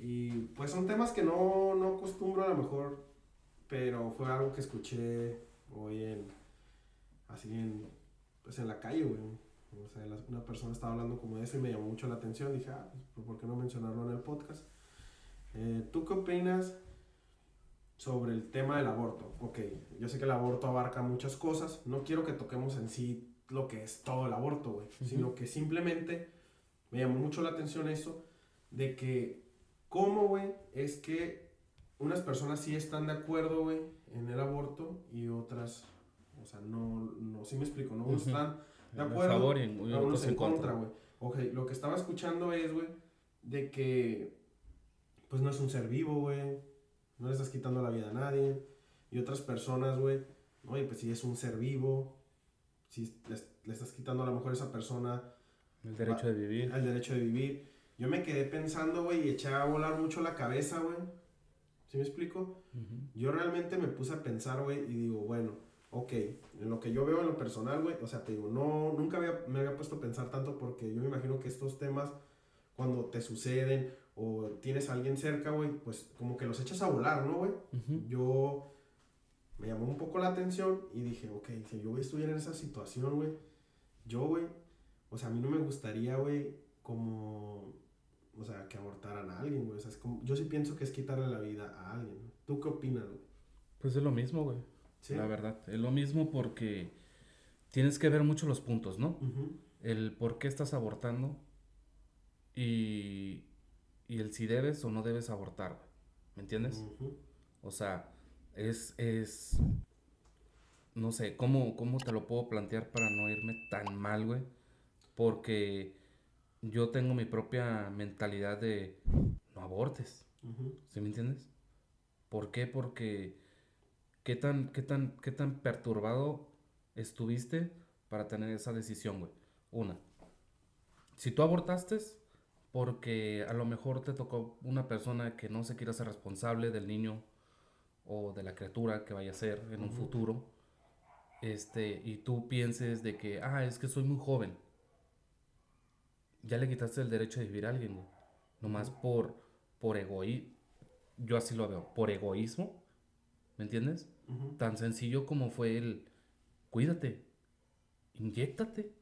Y pues son temas que no, no acostumbro a lo mejor, pero fue algo que escuché hoy en, así en, pues en la calle, güey. O sea, la- una persona estaba hablando como de eso y me llamó mucho la atención. Dije, ah, pues, ¿por qué no mencionarlo en el podcast? Eh, ¿Tú qué opinas sobre el tema del aborto? Ok, yo sé que el aborto abarca muchas cosas. No quiero que toquemos en sí lo que es todo el aborto, güey. Sino que simplemente me llamó mucho la atención eso de que cómo, güey, es que unas personas sí están de acuerdo, güey, en el aborto y otras, o sea, no, no, sí me explico, no Unos están de acuerdo, favor y, y a otros unos en contra. güey. Ok, lo que estaba escuchando es, güey, de que, pues no es un ser vivo, güey, no le estás quitando la vida a nadie, y otras personas, güey, oye, pues si es un ser vivo, si le, estás quitando a lo mejor a esa persona El derecho de vivir. al derecho de vivir. Yo me quedé pensando, güey, y eché a volar mucho la cabeza, güey. ¿Sí me explico? Yo realmente me puse a pensar, güey, y digo, bueno, ok, en lo que yo veo en lo personal, güey, o sea, te digo, no, nunca había, me había puesto a pensar tanto porque yo me imagino que estos temas, cuando te suceden o tienes a alguien cerca, güey, pues como que los echas a volar, ¿no, güey? Yo me llamó un poco la atención y dije, ok, si yo estuviera en esa situación, güey, yo, güey, o sea, a mí no me gustaría, güey, como, o sea, que abortaran a alguien, güey. O sea, es como, yo sí pienso que es quitarle la vida a alguien. ¿Tú qué opinas, güey? Pues es lo mismo, güey. ¿Sí? La verdad. Es lo mismo porque tienes que ver mucho los puntos, ¿no? El por qué estás abortando y, y el si debes o no debes abortar, güey. ¿Me entiendes? O sea, es, es, no sé, ¿cómo, ¿cómo te lo puedo plantear para no irme tan mal, güey? Porque yo tengo mi propia mentalidad de no abortes, ujú. ¿sí me entiendes? ¿Por qué? Porque qué tan, qué tan, qué tan perturbado estuviste para tener esa decisión, güey. Una, si tú abortaste porque a lo mejor te tocó una persona que no se quiere hacer responsable del niño o de la criatura que vaya a ser en un Ujú. futuro, este, y tú pienses de que, ah, es que soy muy joven, ya le quitaste el derecho de vivir a alguien, güey. Nomás por, por egoísmo, yo así lo veo, por egoísmo, ¿me entiendes? Tan sencillo como fue el, cuídate, inyéctate,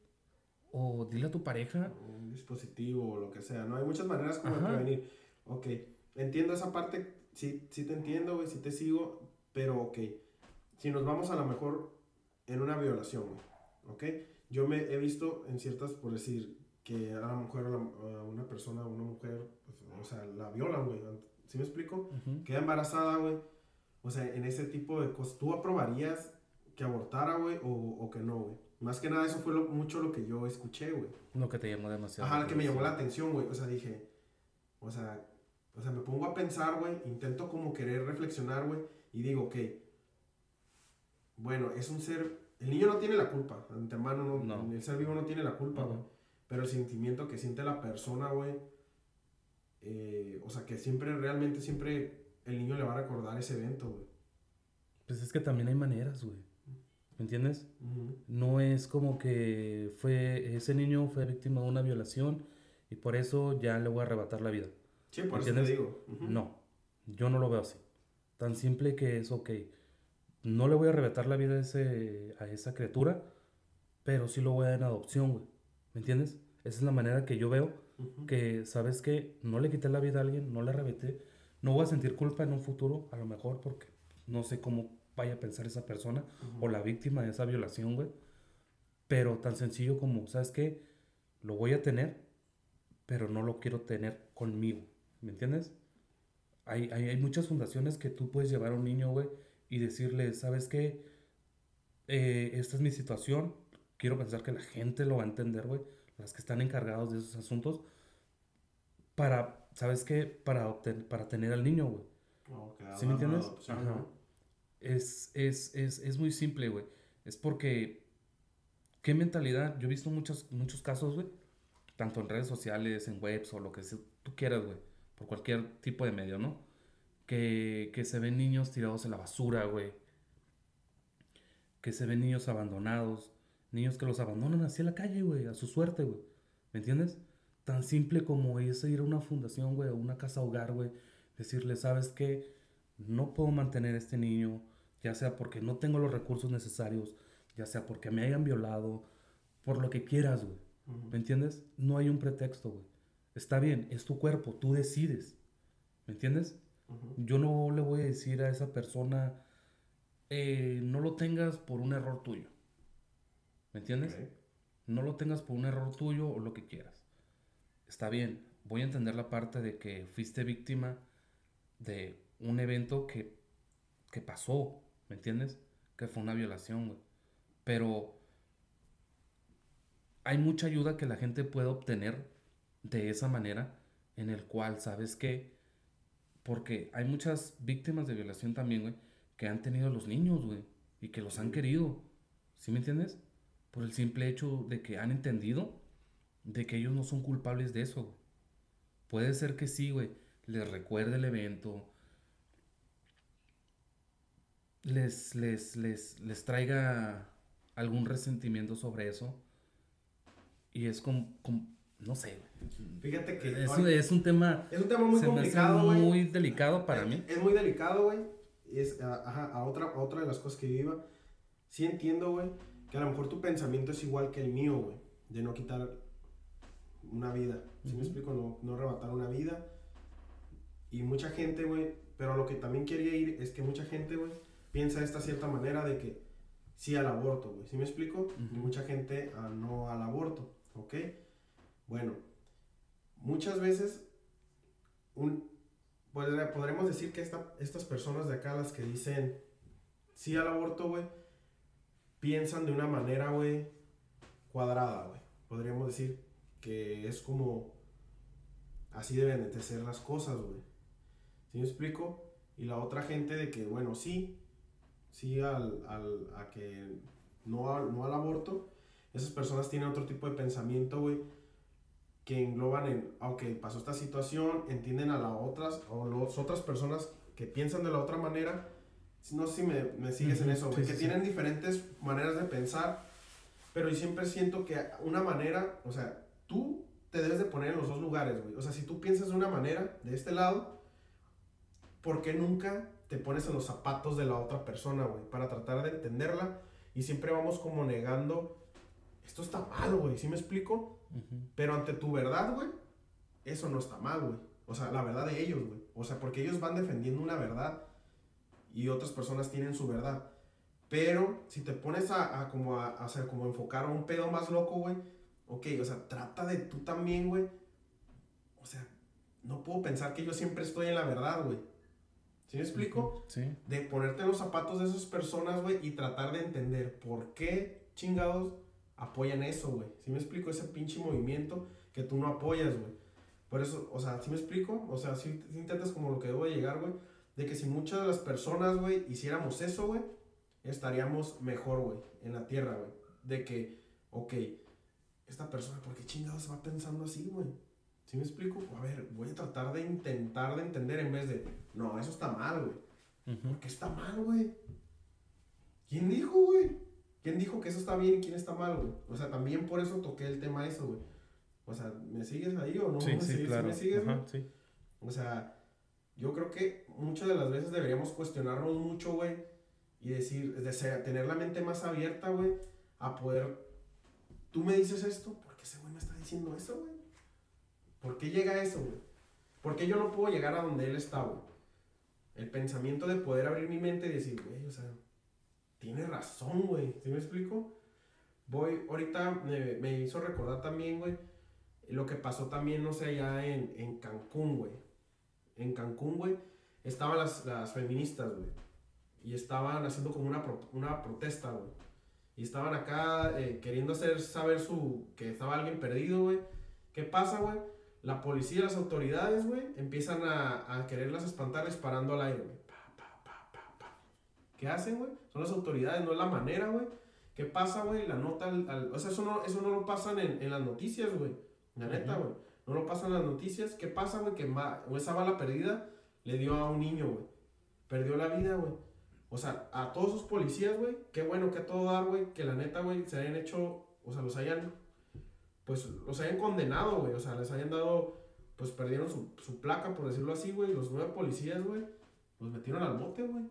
o dile a tu pareja, Un dispositivo o lo que sea, ¿no? Hay muchas maneras como de prevenir. Ok, entiendo esa parte, sí, sí te entiendo, güey, sí te sigo, pero ok, si nos vamos a lo mejor en una violación, güey, ¿ok? Yo me he visto en ciertas, por decir, que a la mujer, a, la- a una persona, a una mujer, pues, o sea, la violan, güey, ¿sí me explico? Queda embarazada, güey, o sea, en ese tipo de cosas, ¿tú aprobarías que abortara, güey, o, o que no, güey? Más que nada, eso fue lo- mucho lo que yo escuché, güey. lo que te llamó demasiado. Ajá, la que me llamó la atención. güey. O sea, dije, o sea, o sea, me pongo a pensar, güey, intento como querer reflexionar, güey, y digo, ok, bueno, es un ser, el niño no tiene la culpa, antemano, no, No. el ser vivo no tiene la culpa, güey, pero el sentimiento que siente la persona, güey, eh, o sea, que siempre, realmente, siempre el niño le va a recordar ese evento, güey. Pues es que también hay maneras, güey. ¿Me entiendes? No es como que fue ese niño fue víctima de una violación y por eso ya le voy a arrebatar la vida. Sí, por eso te ¿Entiendes? digo. No, yo no lo veo así. Tan simple que es, ok, no le voy a arrebatar la vida a, ese, a esa criatura, pero sí lo voy a dar en adopción, güey. ¿Me entiendes? Esa es la manera que yo veo que, ¿sabes qué? No le quité la vida a alguien, no le arrebaté, no voy a sentir culpa en un futuro, a lo mejor porque no sé cómo vaya a pensar esa persona Ujú. o la víctima de esa violación, güey. Pero tan sencillo como, ¿sabes qué? Lo voy a tener, pero no lo quiero tener conmigo. ¿Me entiendes? Hay, hay, hay muchas fundaciones que tú puedes llevar a un niño, güey, y decirle, ¿sabes qué? Eh, esta es mi situación. Quiero pensar que la gente lo va a entender, güey. Las que están encargados de esos asuntos. Para, ¿sabes qué? Para, obten- para tener al niño, güey. Ok, ¿Sí me entiendes? adopción, Ajá. Es, es, es, es muy simple, güey. Es porque, ¿qué mentalidad? Yo he visto muchos, muchos casos, güey. Tanto en redes sociales, en webs o lo que sea, tú quieras, güey. Por cualquier tipo de medio, ¿no? Que, que se ven niños tirados en la basura, güey. Que se ven niños abandonados. Niños que los abandonan en la calle, güey. A su suerte, güey. ¿Me entiendes? Tan simple como es ir a una fundación, güey, o una casa hogar, güey. Decirle, ¿sabes qué? No puedo mantener a este niño, ya sea porque no tengo los recursos necesarios, ya sea porque me hayan violado, por lo que quieras, güey. ¿Me entiendes? No hay un pretexto, güey. Está bien, es tu cuerpo, tú decides. ¿Me entiendes? Yo no le voy a decir a esa persona, eh, no lo tengas por un error tuyo. ¿Me entiendes? No lo tengas por un error tuyo o lo que quieras. Está bien, voy a entender la parte de que fuiste víctima de un evento que, que pasó, ¿me entiendes? Que fue una violación, güey. Pero hay mucha ayuda que la gente puede obtener de esa manera, en el cual, ¿sabes qué? Porque hay muchas víctimas de violación también, güey, que han tenido los niños, güey, y que los han querido. ¿Sí me entiendes? Por el simple hecho de que han entendido de que ellos no son culpables de eso, güey. Puede ser que sí, güey, les recuerde el evento, les, les, les, les traiga algún resentimiento sobre eso. Y es como, como- no sé. Fíjate que Es, es un tema es un tema muy me complicado, güey. muy delicado para Es- mí. Es muy delicado, güey. Es, a- ajá, a otra, a otra de las cosas que yo iba. Sí entiendo, güey, que a lo mejor tu pensamiento es igual que el mío, güey. De no quitar una vida. ¿Sí me Ujú. explico? No, no arrebatar una vida. Y mucha gente, güey, pero lo que también quería ir es que mucha gente, güey, piensa de esta cierta manera de que sí al aborto, güey. ¿Sí me explico? Y mucha gente ah, no al aborto, ¿ok? Bueno, muchas veces un, podremos decir que esta- estas personas de acá, las que dicen sí al aborto, güey, piensan de una manera, güey, cuadrada, güey. Podríamos decir que es como así deben de ser las cosas, güey. ¿Sí me explico? Y la otra gente de que, bueno, sí, sí al, al- a que no, al- no al aborto, esas personas tienen otro tipo de pensamiento, güey, que engloban en, "Ah, ok, pasó esta situación, entienden a las otras, o las otras personas que piensan de la otra manera, no sé si me, me sigues en Ujú, eso, güey, sí, que sí, tienen diferentes maneras de pensar, pero yo siempre siento que una manera, o sea, tú te debes de poner en los dos lugares, güey, o sea, si tú piensas de una manera, de este lado, ¿por qué nunca te pones en los zapatos de la otra persona, güey? Para tratar de entenderla y siempre vamos como negando, esto está mal, güey, ¿sí me explico? Pero ante tu verdad, güey, eso no está mal, güey. O sea, la verdad de ellos, güey. O sea, porque ellos van defendiendo una verdad y otras personas tienen su verdad. Pero si te pones a, a como a, a hacer como enfocar a un pedo más loco, güey, ok, o sea, trata de tú también, güey. O sea, no puedo pensar que yo siempre estoy en la verdad, güey. ¿Sí me explico? Sí. de ponerte en los zapatos de esas personas, güey, y tratar de entender por qué chingados apoyan eso, güey. ¿Sí me explico? Ese pinche movimiento que tú no apoyas, güey. Por eso, o sea, ¿sí me explico? O sea, si intentas como lo que debo de llegar, güey. De que si muchas de las personas, güey, hiciéramos eso, güey, estaríamos mejor, güey, en la tierra, güey. De que, ok, esta persona, ¿por qué chingados va pensando así, güey? ¿Sí me explico? A ver, voy a tratar de intentar de entender en vez de, no, eso está mal, güey. ¿Por qué está mal, güey? ¿Quién dijo, güey? ¿Quién dijo que eso está bien y quién está mal, güey? O sea, también por eso toqué el tema eso, güey. O sea, ¿me sigues ahí o no? Sí, ¿Me sí, sigues? claro. ¿Me sigues? Ajá, sí. O sea, yo creo que muchas de las veces deberíamos cuestionarnos mucho, güey, y decir, de ser- tener la mente más abierta, güey, a poder, tú me dices esto, ¿por qué ese güey me está diciendo eso, güey? ¿Por qué llega eso, güey? ¿Por qué yo no puedo llegar a donde él está, güey? El pensamiento de poder abrir mi mente y decir, güey, o sea, tiene razón, güey, ¿sí me explico? Voy, ahorita me, hizo recordar también, güey, lo que pasó también, no sé, allá en, en Cancún, güey. En Cancún, güey, estaban las, las feministas, güey. Y estaban haciendo como una, una protesta, güey. Y estaban acá eh, queriendo hacer saber su, que estaba alguien perdido, güey. ¿Qué pasa, güey? La policía y las autoridades, güey, empiezan a, a quererlas espantar disparando al aire, güey. Pa, pa, pa. ¿Qué hacen, güey? Son las autoridades, no es la manera, güey. ¿Qué pasa, güey? La nota, al, al- o sea, eso no, eso no lo pasan en, en las noticias, güey. La neta, güey. No lo pasan en las noticias. ¿Qué pasa, güey? Que ma- esa bala perdida le dio a un niño, güey. Perdió la vida, güey. O sea, a todos esos policías, güey, qué bueno que a todo dar, güey, que la neta, güey, se hayan hecho, o sea, los hayan, pues, los hayan condenado, güey. O sea, les hayan dado, pues, perdieron su, su placa, por decirlo así, güey. Los nueve policías, güey, los metieron al bote, güey.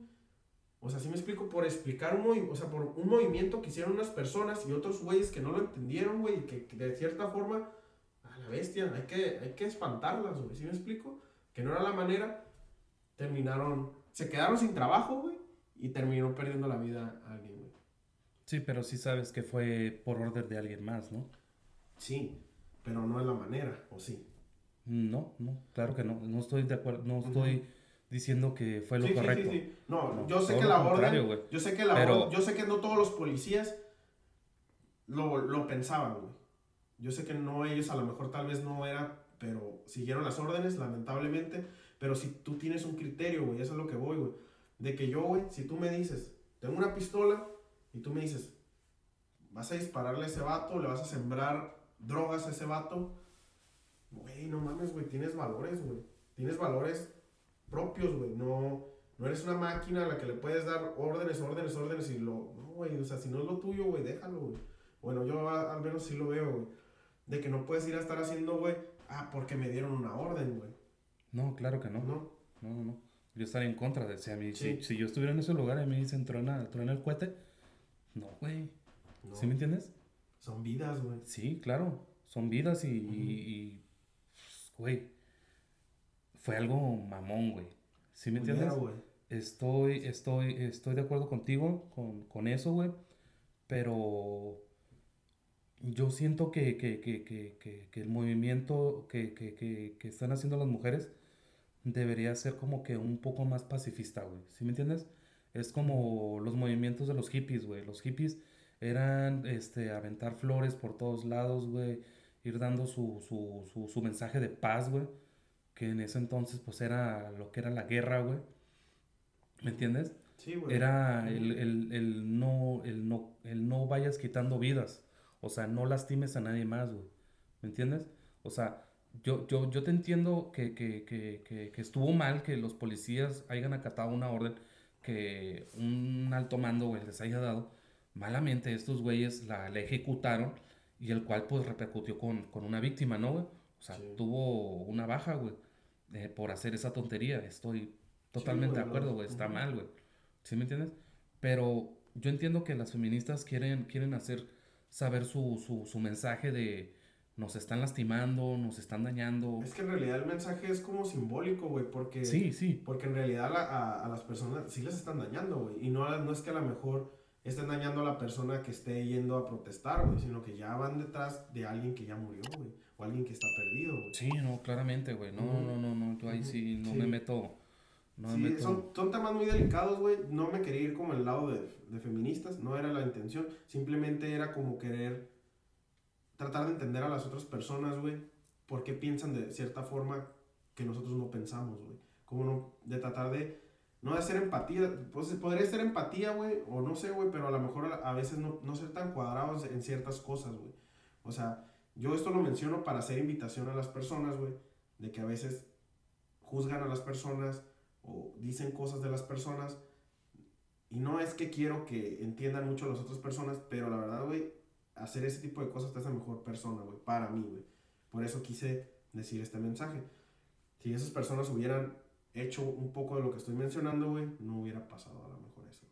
O sea, sí me explico, por explicar un o sea, por un movimiento que hicieron unas personas y otros güeyes que no lo entendieron, güey, y que, que de cierta forma, a la bestia, hay que, hay que espantarlas, güey, ¿sí me explico? Que no era la manera, terminaron, se quedaron sin trabajo, güey, y terminó perdiendo la vida a alguien, güey. Sí, pero sí sabes que fue por orden de alguien más, ¿no? Sí, pero no es la manera, ¿o sí? No, no, claro que no. No estoy de acuerdo, no estoy diciendo que fue lo Sí, sí, sí, correcto. sí. No, No, yo sé que la orden, yo sé que la Pero- orden- yo sé que no todos los policías lo, lo pensaban, güey. Yo sé que no ellos a lo mejor tal vez no era, pero siguieron las órdenes, lamentablemente. Pero si tú tienes un criterio, güey, eso es lo que voy, güey. De que yo, güey, si tú me dices, tengo una pistola y tú me dices, vas a dispararle a ese vato, le vas a sembrar drogas a ese vato, güey, no mames, güey, tienes valores, güey. Tienes valores propios, güey. No, no eres una máquina a la que le puedes dar órdenes, órdenes, órdenes y lo... No, güey, o sea, si no es lo tuyo, güey, déjalo, güey. Bueno, yo a- al menos sí lo veo, güey. De que no puedes ir a estar haciendo, güey, ah, porque me dieron una orden, güey. No, claro que no. ¿No? No, no, no. Yo estaría en contra de si a mí, Sí. si, si yo estuviera en ese lugar y me dicen truena, truena el cohete, no, güey. No. ¿Sí me entiendes? Son vidas, güey. Sí, claro. Son vidas y, Ujú. y- y, pues, güey, fue algo mamón, güey. ¿Sí me entiendes? Culero, güey. Estoy, estoy, estoy de acuerdo contigo con, con eso, güey. Pero yo siento que, que, que, que, que, que el movimiento que, que, que, que están haciendo las mujeres debería ser como que un poco más pacifista, güey. ¿Sí me entiendes? Es como los movimientos de los hippies, güey. Los hippies eran este, aventar flores por todos lados, güey. Ir dando su, su, su, su mensaje de paz, güey. Que en ese entonces, pues era lo que era la guerra, güey. ¿Me entiendes? Sí, güey. Era el, el, el no, el, no, el no vayas quitando vidas. O sea, no lastimes a nadie más, güey. ¿Me entiendes? O sea, yo, yo, yo te entiendo que, que, que, que, estuvo mal que los policías hayan acatado una orden que un alto mando, güey, les haya dado. Malamente estos güeyes la, la ejecutaron y el cual pues repercutió con, con una víctima, ¿no, güey? O sea, Sí. tuvo una baja, güey, eh, por hacer esa tontería. Estoy totalmente güey, de acuerdo, güey. Está Ujú. mal, güey. ¿Sí me entiendes? Pero yo entiendo que las feministas quieren, quieren hacer saber su, su, su mensaje de nos están lastimando, nos están dañando. Es que en realidad el mensaje es como simbólico, güey, porque... Sí, sí. Porque en realidad a, a las personas sí les están dañando, güey. Y no, no es que a lo mejor estén dañando a la persona que esté yendo a protestar, güey, sino que ya van detrás de alguien que ya murió, güey. O alguien que está perdido, güey. Sí, no, claramente, güey. No, no, no, no. Yo ahí sí no Sí. me meto. No sí, me meto. son, son temas muy delicados, güey. No me quería ir como el lado de, de feministas, no era la intención. Simplemente era como querer tratar de entender a las otras personas, güey. por qué piensan de cierta forma que nosotros no pensamos, güey. Como no, de tratar de, no de hacer empatía, pues podría ser empatía, güey, o no sé, güey, pero a lo mejor a, veces no, no ser tan cuadrados en ciertas cosas, güey. O sea, yo esto lo menciono para hacer invitación a las personas, güey, de que a veces juzgan a las personas o dicen cosas de las personas. Y no es que quiero que entiendan mucho a las otras personas, pero la verdad, güey, hacer ese tipo de cosas te hace mejor persona, güey, para mí, güey. Por eso quise decir este mensaje. Si esas personas hubieran hecho un poco de lo que estoy mencionando, güey, no hubiera pasado a lo mejor eso.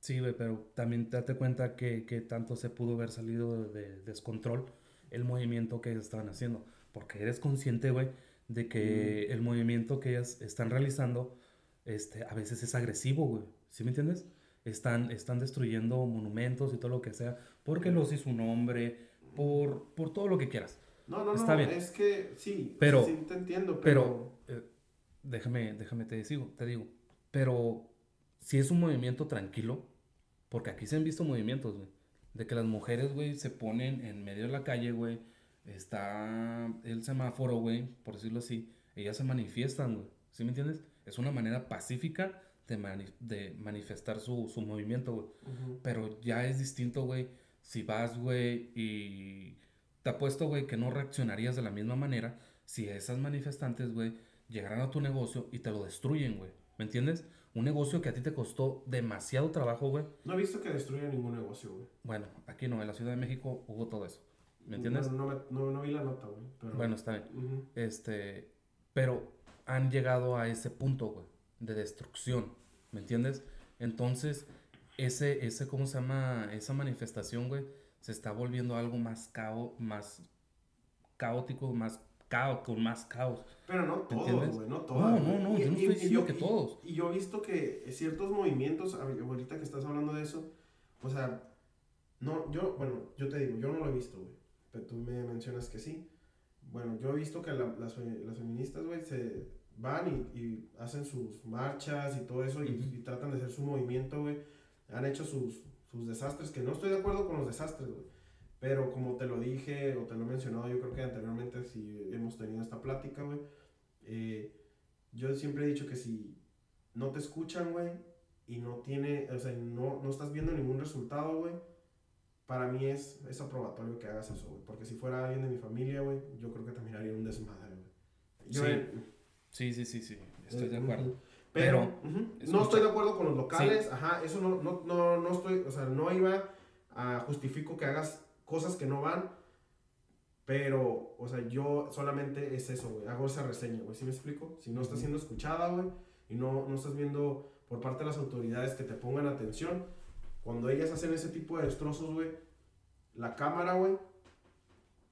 Sí, güey, pero también date cuenta que, que, tanto se pudo haber salido de descontrol el movimiento que ellos estaban haciendo. Porque eres consciente, güey, de que el movimiento que ellas están realizando este, a veces es agresivo, güey. ¿Sí me entiendes? Están, están destruyendo monumentos y todo lo que sea porque los hizo un hombre, por, por todo lo que quieras. No, no, Está no, bien. es que sí, pero, sí, te entiendo, pero... pero eh, déjame, déjame te digo, te digo, pero si es un movimiento tranquilo, porque aquí se han visto movimientos, güey, de que las mujeres, güey, se ponen en medio de la calle, güey, está el semáforo, güey, por decirlo así, ellas se manifiestan, güey, ¿sí me entiendes? Es una manera pacífica de, de manifestar su, su movimiento, güey, pero ya es distinto, güey, si vas, güey, y te apuesto, güey, que no reaccionarías de la misma manera si esas manifestantes, güey, llegaran a tu negocio y te lo destruyen, güey. ¿Me entiendes? Un negocio que a ti te costó demasiado trabajo, güey. No he visto que destruya ningún negocio, güey. Bueno, aquí no, en la Ciudad de México hubo todo eso. ¿Me entiendes? No, no, no, vi la nota, güey. Bueno, está bien. Este, pero han llegado a ese punto, güey, de destrucción. ¿Me entiendes? Entonces, ese, ese, ¿cómo se llama? Esa manifestación, güey, se está volviendo algo más, cao, más caótico, más caos, con más caos. Pero no todos, güey, no todos. No, no, no, yo no estoy diciendo que todos. Y, yo he visto que ciertos movimientos, ahorita que estás hablando de eso, o sea, no, yo, bueno, yo te digo, yo no lo he visto, güey, pero tú me mencionas que sí. Bueno, yo he visto que las, las, feministas, güey, se van y, y, hacen sus marchas y todo eso y, y tratan de hacer su movimiento, güey. Han hecho sus, sus desastres, que no estoy de acuerdo con los desastres, güey. Pero como te lo dije o te lo he mencionado, yo creo que anteriormente si hemos tenido esta plática, güey. Eh, yo siempre he dicho que si no te escuchan, güey, y no tiene, o sea, no, no estás viendo ningún resultado, güey, para mí es, es aprobatorio que hagas eso, güey. Porque si fuera alguien de mi familia, güey, yo creo que también haría un desmadre, güey. sí. sí, sí, sí, estoy de eh, acuerdo. Pero, no estoy de acuerdo con los locales, ajá, eso no, no, no, no estoy, o sea, no iba a justifico que hagas cosas que no van, pero, o sea, yo solamente es eso, güey, hago esa reseña, güey, ¿sí me explico? Si no estás siendo escuchada, güey, y no, no estás viendo por parte de las autoridades que te pongan atención, cuando ellas hacen ese tipo de destrozos, güey, la cámara, güey,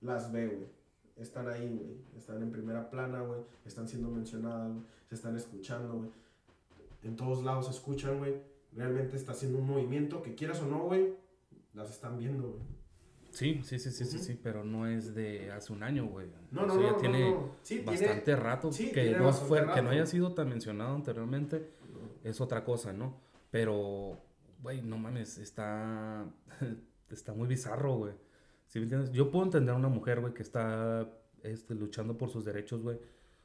las ve, güey. Están ahí, güey. Están en primera plana, güey. Están siendo mencionadas, güey. Se están escuchando, güey en todos lados se escuchan, güey. Realmente está haciendo un movimiento, que quieras o no, güey, las están viendo, güey. Sí, sí, sí, sí, sí, sí, pero no es de hace un año, güey. No, no, ya tiene bastante rato que, no fue, que no haya sido tan mencionado anteriormente. Es otra cosa, ¿no? Pero, güey, no mames, está, [LAUGHS] está muy bizarro, güey. ¿Sí me entiendes? Yo puedo entender a una mujer, güey, que está este, luchando por sus derechos, güey.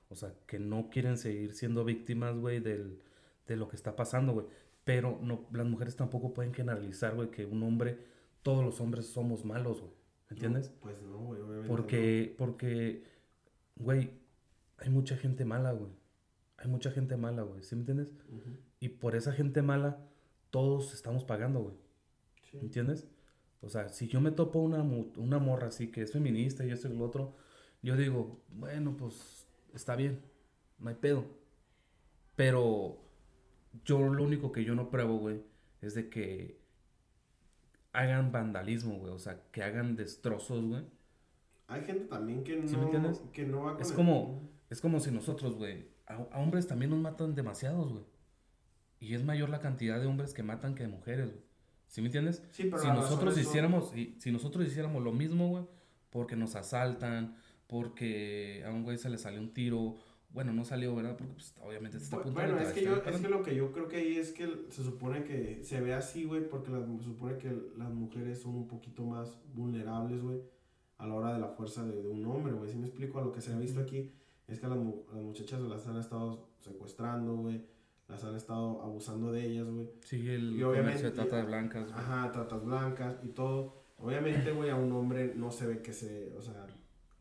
O sea, que no quieren seguir siendo víctimas, güey, del, de lo que está pasando, güey. Pero no, las mujeres tampoco pueden generalizar, güey, que un hombre, todos los hombres somos malos, güey. ¿Me entiendes? pues no, güey, obviamente. Porque, porque, güey, hay mucha gente mala, güey. Hay mucha gente mala, güey. ¿Sí me entiendes? Y por esa gente mala, todos estamos pagando, güey. Sí. ¿Me entiendes? O sea, si yo me topo una, una morra así que es feminista y esto y lo otro, yo digo, bueno, pues está bien, no hay pedo. Pero yo lo único que yo no pruebo, güey, es de que hagan vandalismo, güey. O sea, que hagan destrozos, güey. Hay gente también que no, ¿Sí me que no va con es como Es como si nosotros, güey, a, hombres también nos matan demasiados, güey. Y es mayor la cantidad de hombres que matan que de mujeres, güey. ¿Sí me entiendes? Sí, pero si nosotros hiciéramos, si, si nosotros hiciéramos lo mismo, güey, porque nos asaltan, porque a un güey se le sale un tiro, bueno, no salió, ¿verdad? Porque pues, obviamente se está Bueno, bueno es, que yo, es que lo que yo creo que ahí es que se supone que se ve así, güey, porque se supone que las mujeres son un poquito más vulnerables, güey, a la hora de la fuerza de, de un hombre, güey. Si me explico, a lo que se ha visto aquí es que a las, a las muchachas las han estado secuestrando, güey. Las han estado abusando de ellas, güey. Sí, el Y obviamente- de trata de blancas, güey. Ajá, tratas blancas y todo. Obviamente, güey, a un hombre no se ve que se, o sea,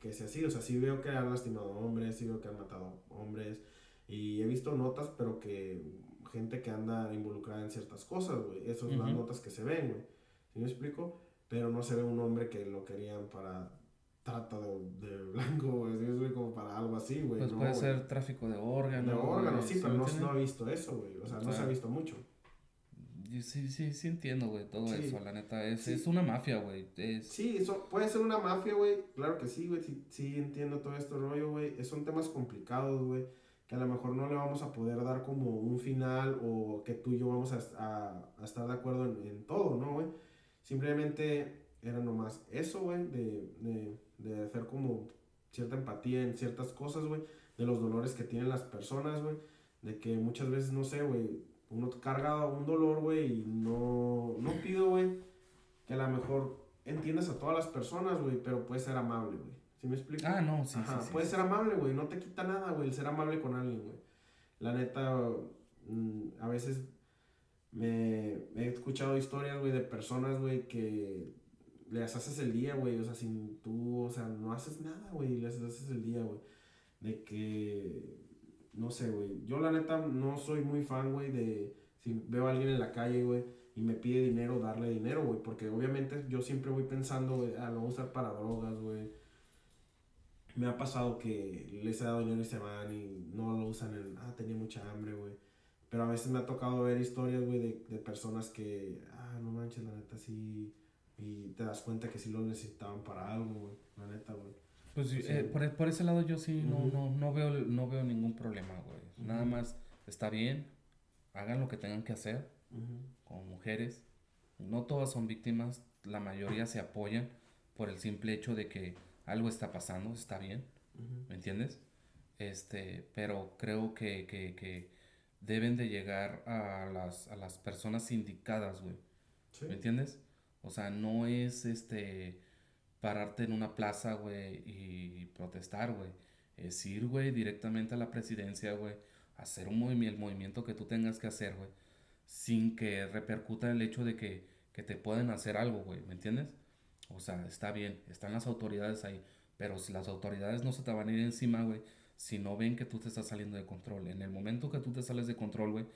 que sea así. O sea, sí veo que han lastimado hombres, sí veo que han matado hombres. Y he visto notas, pero que gente que anda involucrada en ciertas cosas, güey. Esas son las notas que se ven, güey. ¿Sí me explico? Pero no se ve un hombre que lo querían para trata de, de [LAUGHS] blanco, güey. ¿Sí me explico? Para algo así, güey. Pues no, puede ser tráfico de órganos. De órganos, sí, pero no, no he visto eso, güey. O sea, O no se ha visto mucho. Yo Sí, sí, sí entiendo, güey, todo Sí. eso, la neta. Es, Sí. es una mafia, güey. Es... Sí, eso puede ser una mafia, güey. Claro que sí, güey. Sí, sí entiendo todo este rollo, güey. Son temas complicados, güey. Que a lo mejor no le vamos a poder dar como un final o que tú y yo vamos a, a- a estar de acuerdo en, en todo, ¿no, güey? Simplemente era nomás eso, güey. De, de, de hacer como cierta empatía en ciertas cosas, güey. De los dolores que tienen las personas, güey. De que muchas veces, no sé, güey. Uno carga un dolor, güey. Y no, no pido, güey que a lo mejor entiendes a todas las personas, güey, pero puedes ser amable, güey. ¿Sí me explico? Ah, no, sí, Ajá, sí, sí. puedes ser amable, güey, no te quita nada, güey, el ser amable con alguien, güey. La neta, mm, a veces me he escuchado historias, güey, de personas, güey, que les haces el día, güey, o sea, sin tú, o sea, no haces nada, güey, les haces el día, güey. De que, no sé, güey, yo la neta no soy muy fan, güey, de si veo a alguien en la calle, güey, y me pide dinero, darle dinero, güey, porque obviamente yo siempre voy pensando, güey, ah, lo voy usar para drogas, güey. Me ha pasado que les he dado dinero y se van y no lo usan en, ah, tenía mucha hambre, güey. Pero a veces me ha tocado ver historias, güey, de, de personas que, ah, no manches, la neta sí. Y te das cuenta que sí lo necesitaban para algo, güey. La neta, güey. Pues Sí. eh, por, por ese lado yo sí no, no, no, veo, no veo ningún problema, güey. Nada más está bien, hagan lo que tengan que hacer Ujú. como mujeres. No todas son víctimas, la mayoría se apoyan por el simple hecho de que algo está pasando, está bien. ¿me entiendes? Este, pero creo que, que, que deben de llegar a las, a las personas indicadas, güey. Sí. ¿Me entiendes? O sea, no es este pararte en una plaza, güey, y protestar, güey. Es ir, güey, directamente a la presidencia, güey, hacer un movimiento, el movimiento que tú tengas que hacer, güey, sin que repercuta el hecho de que, que te pueden hacer algo, güey, ¿me entiendes? O sea, está bien, están las autoridades ahí, pero si las autoridades no se te van a ir encima, güey, si no ven que tú te estás saliendo de control. En el momento que tú te sales de control, güey,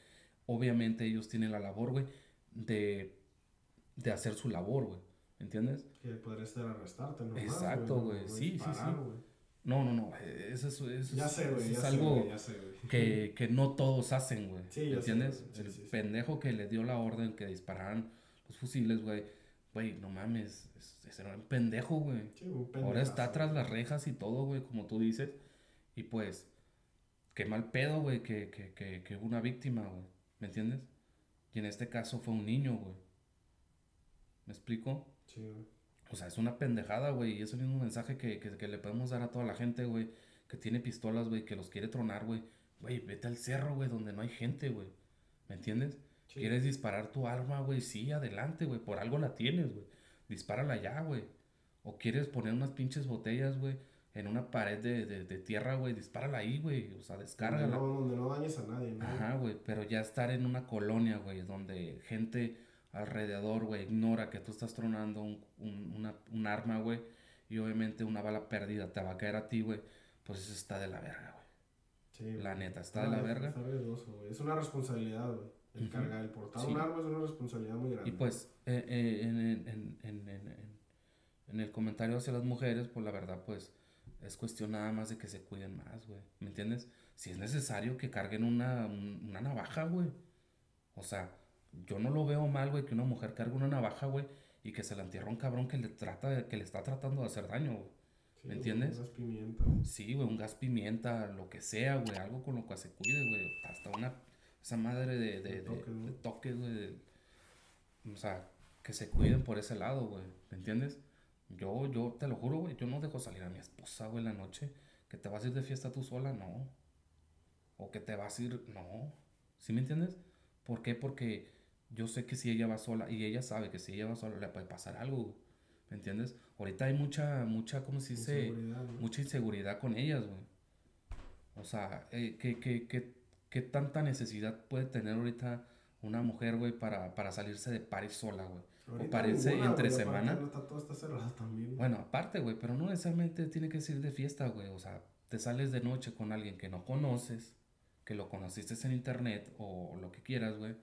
obviamente ellos tienen la labor, güey, de, de hacer su labor, güey. ¿Me entiendes? Que podría ser arrestarte, ¿no? Exacto, güey. Sí, sí, sí. No, no, no. eh, Eso, es- eso es- Ya sé, güey. eso Ya es sé, algo güey, ya sé, que, que no todos hacen, güey. Sí, ¿Me ya sé, entiendes? Sí, el sí, sí. pendejo que le dio la orden que dispararan los fusiles, güey. Güey, no mames. es- Ese era un pendejo, güey. Sí, un Ahora está tras las rejas y todo, güey, como tú dices. Y pues, qué mal pedo, güey, que, que, que, que hubo una víctima, güey. ¿Me entiendes? Y en este caso fue un niño, güey. ¿Me explico? Sí, güey. O sea, es una pendejada, güey. Y es el mismo mensaje que, que, que le podemos dar a toda la gente, güey. Que tiene pistolas, güey, que los quiere tronar, güey. Güey, vete al cerro, güey, donde no hay gente, güey. ¿Me entiendes? Sí. ¿Quieres disparar tu arma, güey? Sí, adelante, güey. Por algo la tienes, güey. Dispárala ya, güey. O quieres poner unas pinches botellas, güey, en una pared de, de, de tierra, güey. Dispárala ahí, güey. O sea, Donde descárgala. no, donde no dañes a nadie, ¿no? Ajá, güey, pero ya estar en una colonia, güey, donde gente alrededor, güey, ignora que tú estás tronando un, un, una- un arma, güey, y obviamente una bala perdida te va a caer a ti, güey, pues eso está de la verga, güey. Sí, La neta, está de la verga. Está riesgoso, güey. Es una responsabilidad, güey. El cargar, el portar Sí. un arma es una responsabilidad muy grande. Y pues, eh, eh, en, en, en, en, en- en- en el comentario hacia las mujeres, pues la verdad, pues, es cuestión nada más de que se cuiden más, güey, ¿me entiendes? Si es necesario que carguen una, un- una navaja, güey. O sea, yo no lo veo mal, güey, que una mujer cargue una navaja, güey, y que se la entierra a un cabrón que le trata, que le está tratando de hacer daño, güey. Sí, ¿me güey, entiendes? unas pimientas, güey. Sí, güey, un gas pimienta, lo que sea, güey, algo con lo que se cuide, güey. Hasta una, esa madre de, de, De toques, güey. O sea, que se cuiden por ese lado, güey, ¿me entiendes? Yo, yo, te lo juro, güey, yo no dejo salir a mi esposa, güey, en la noche. Que te vas a ir de fiesta tú sola, no. O que te vas a ir, no. ¿Sí me entiendes? ¿Por qué? Porque yo sé que si ella va sola, y ella sabe que si ella va sola le puede pasar algo, güey. ¿Me entiendes? Ahorita hay mucha, mucha, ¿cómo se dice? Inseguridad. Mucha inseguridad con ellas, güey. O sea, eh, ¿qué, qué, qué, qué tanta necesidad puede tener ahorita una mujer, güey, para, para salirse de pares sola, güey? Ahorita parece ninguna, entre güey, semana. también. Bueno, aparte, güey, pero no necesariamente tiene que ser de fiesta, güey. O sea, te sales de noche con alguien que no conoces, que lo conociste en internet o lo que quieras, güey.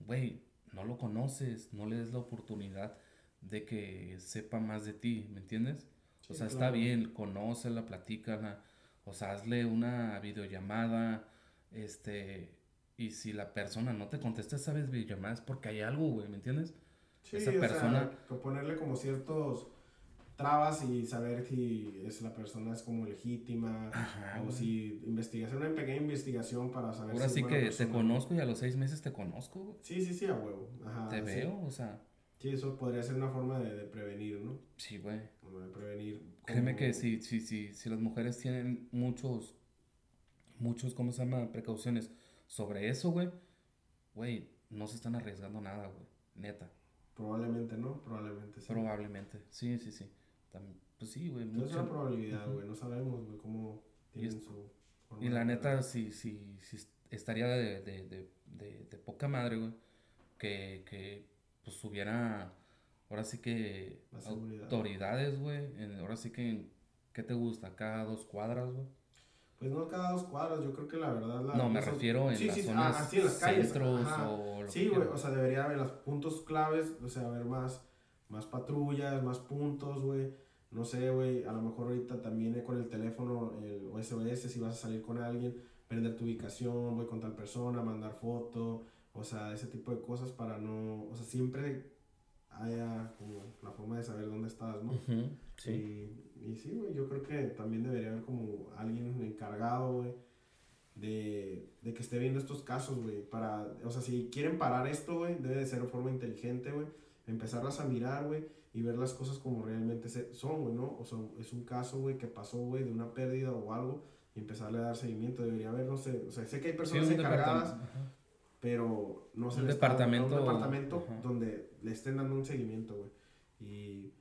Güey, no lo conoces, no le des la oportunidad de que sepa más de ti, ¿me entiendes? Sí, o sea, está bien, conócela, platícala, o sea, hazle una videollamada, este, y si la persona no te contesta esa videollamada es porque hay algo, güey, ¿me entiendes? Sí, esa o sea, persona- ponerle como ciertos trabas y saber si es la persona es como legítima Ajá, o si investigación, una pequeña investigación para saber Ahora si sí que te conozco y a los seis meses te conozco, güey. Sí, sí, sí, a huevo. Ajá, Te sí. veo, o sea, Sí, eso podría ser una forma de, de prevenir, ¿no? sí, güey. De prevenir. Créeme que si, si, si, si las mujeres tienen muchos, muchos, ¿cómo se llama? Precauciones sobre eso, güey, güey, no se están arriesgando nada, güey, neta. Probablemente no, probablemente sí. Probablemente, sí, sí, sí. Tam- pues sí, güey, Entonces es una probabilidad, güey. No sabemos, güey, cómo tienen es- su. forma Y la neta, sí, sí, sí estaría de, de, de, de, poca madre, güey, que, que pues hubiera, ahora sí que autoridades, güey, ahora sí que, ¿qué te gusta? Cada dos cuadras, güey. Pues no cada dos cuadras, yo creo que la verdad. La, No, me refiero en Sí, las sí, zonas ah, sí, en las calles, centros ajá. o lo Sí, güey, o sea, debería haber los puntos claves, o sea, haber más, más patrullas, más puntos, güey. No sé, güey, a lo mejor ahorita también eh, con el teléfono, el SOS, si vas a salir con alguien, prender tu ubicación, voy con tal persona, mandar foto, o sea, ese tipo de cosas para no, o sea, siempre haya como la forma de saber dónde estás, ¿no? Sí. Y, y sí, güey, yo creo que también debería haber como alguien encargado, güey, de, de que esté viendo estos casos, güey, para, o sea, si quieren parar esto, güey, debe de ser de forma inteligente, güey, empezarlas a mirar, güey, y ver las cosas como realmente son, güey, ¿no? O sea, es un caso, güey, que pasó, güey, de una pérdida o algo, y empezarle a dar seguimiento, debería haber, no sé, o sea, sé que hay personas encargadas, pero no se Un está departamento, un departamento ajá. donde le estén dando un seguimiento, güey. Y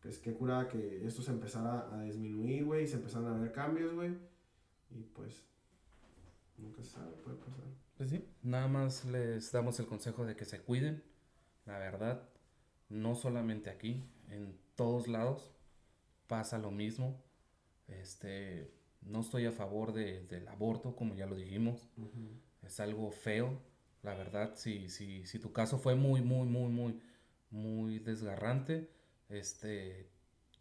pues qué curada que esto se empezara a disminuir, güey, y se empezaran a ver cambios, güey. Y pues nunca se sabe, puede pasar. Pues sí, nada más les damos el consejo de que se cuiden, la verdad, no solamente aquí, en todos lados pasa lo mismo. Este, no estoy a favor de- del aborto, como ya lo dijimos, es algo feo, la verdad, si, si, si tu caso fue muy, muy, muy, muy, muy desgarrante, este,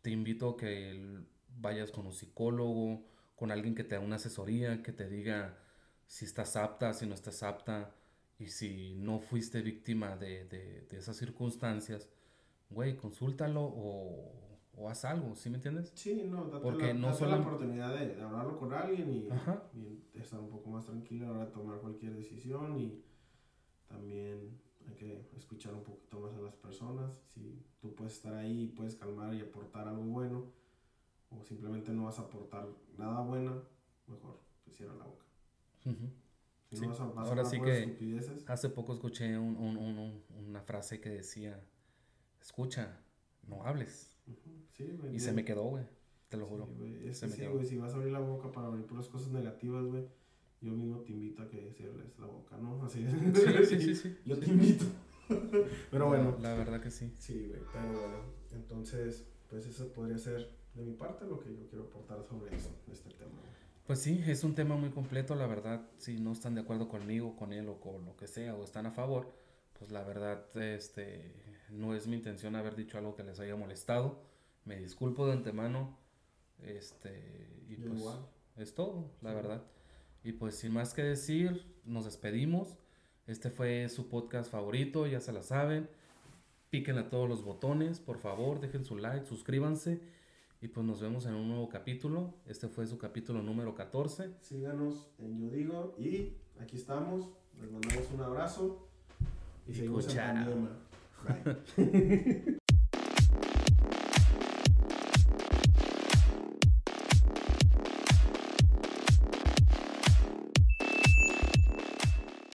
te invito a que vayas con un psicólogo, con alguien que te dé una asesoría, que te diga si estás apta, si no estás apta, y si no fuiste víctima de, de, de esas circunstancias, güey, consúltalo o, o haz algo, ¿sí me entiendes? Sí, no, date, Porque la, no date solo- la oportunidad de, de hablarlo con alguien y, estar un poco más tranquilo a la hora de tomar cualquier decisión y también hay que escuchar un poquito más a las personas. Si tú puedes estar ahí y puedes calmar y aportar algo bueno o simplemente no vas a aportar nada bueno, mejor te cierra la boca. Si Sí. no vas a, vas a Ahora sí que- Hace poco escuché un- un- un- un- una frase que decía, escucha, no hables. sí, Y se me quedó, güey, te lo juro. güey, es Se que me sí, quedó. güey, si vas a abrir la boca para abrir puras cosas negativas, güey, yo mismo te invito a que cierres la boca, ¿no? Así Sí, [LAUGHS] sí, sí, sí. Yo te invito. [LAUGHS] Pero La- bueno. La, verdad que sí. Sí, güey, pero bueno. Entonces, pues eso podría ser de mi parte lo que yo quiero aportar sobre eso, este tema. Pues sí, es un tema muy completo, la verdad, si no están de acuerdo conmigo, con él o con lo que sea, o están a favor, pues la verdad, este, no es mi intención haber dicho algo que les haya molestado. Me disculpo de antemano, este, y Yo pues igual. es todo, la Sí. verdad. Y pues sin más que decir, nos despedimos. Este fue su podcast favorito, ya se la saben. Piquen a todos los botones, por favor, dejen su like, suscríbanse. Y pues nos vemos en un nuevo capítulo. Este fue su capítulo número 14. Síganos en Yo Digo y aquí estamos. Les mandamos un abrazo y, Y seguimos en pandemia. [LAUGHS] [LAUGHS]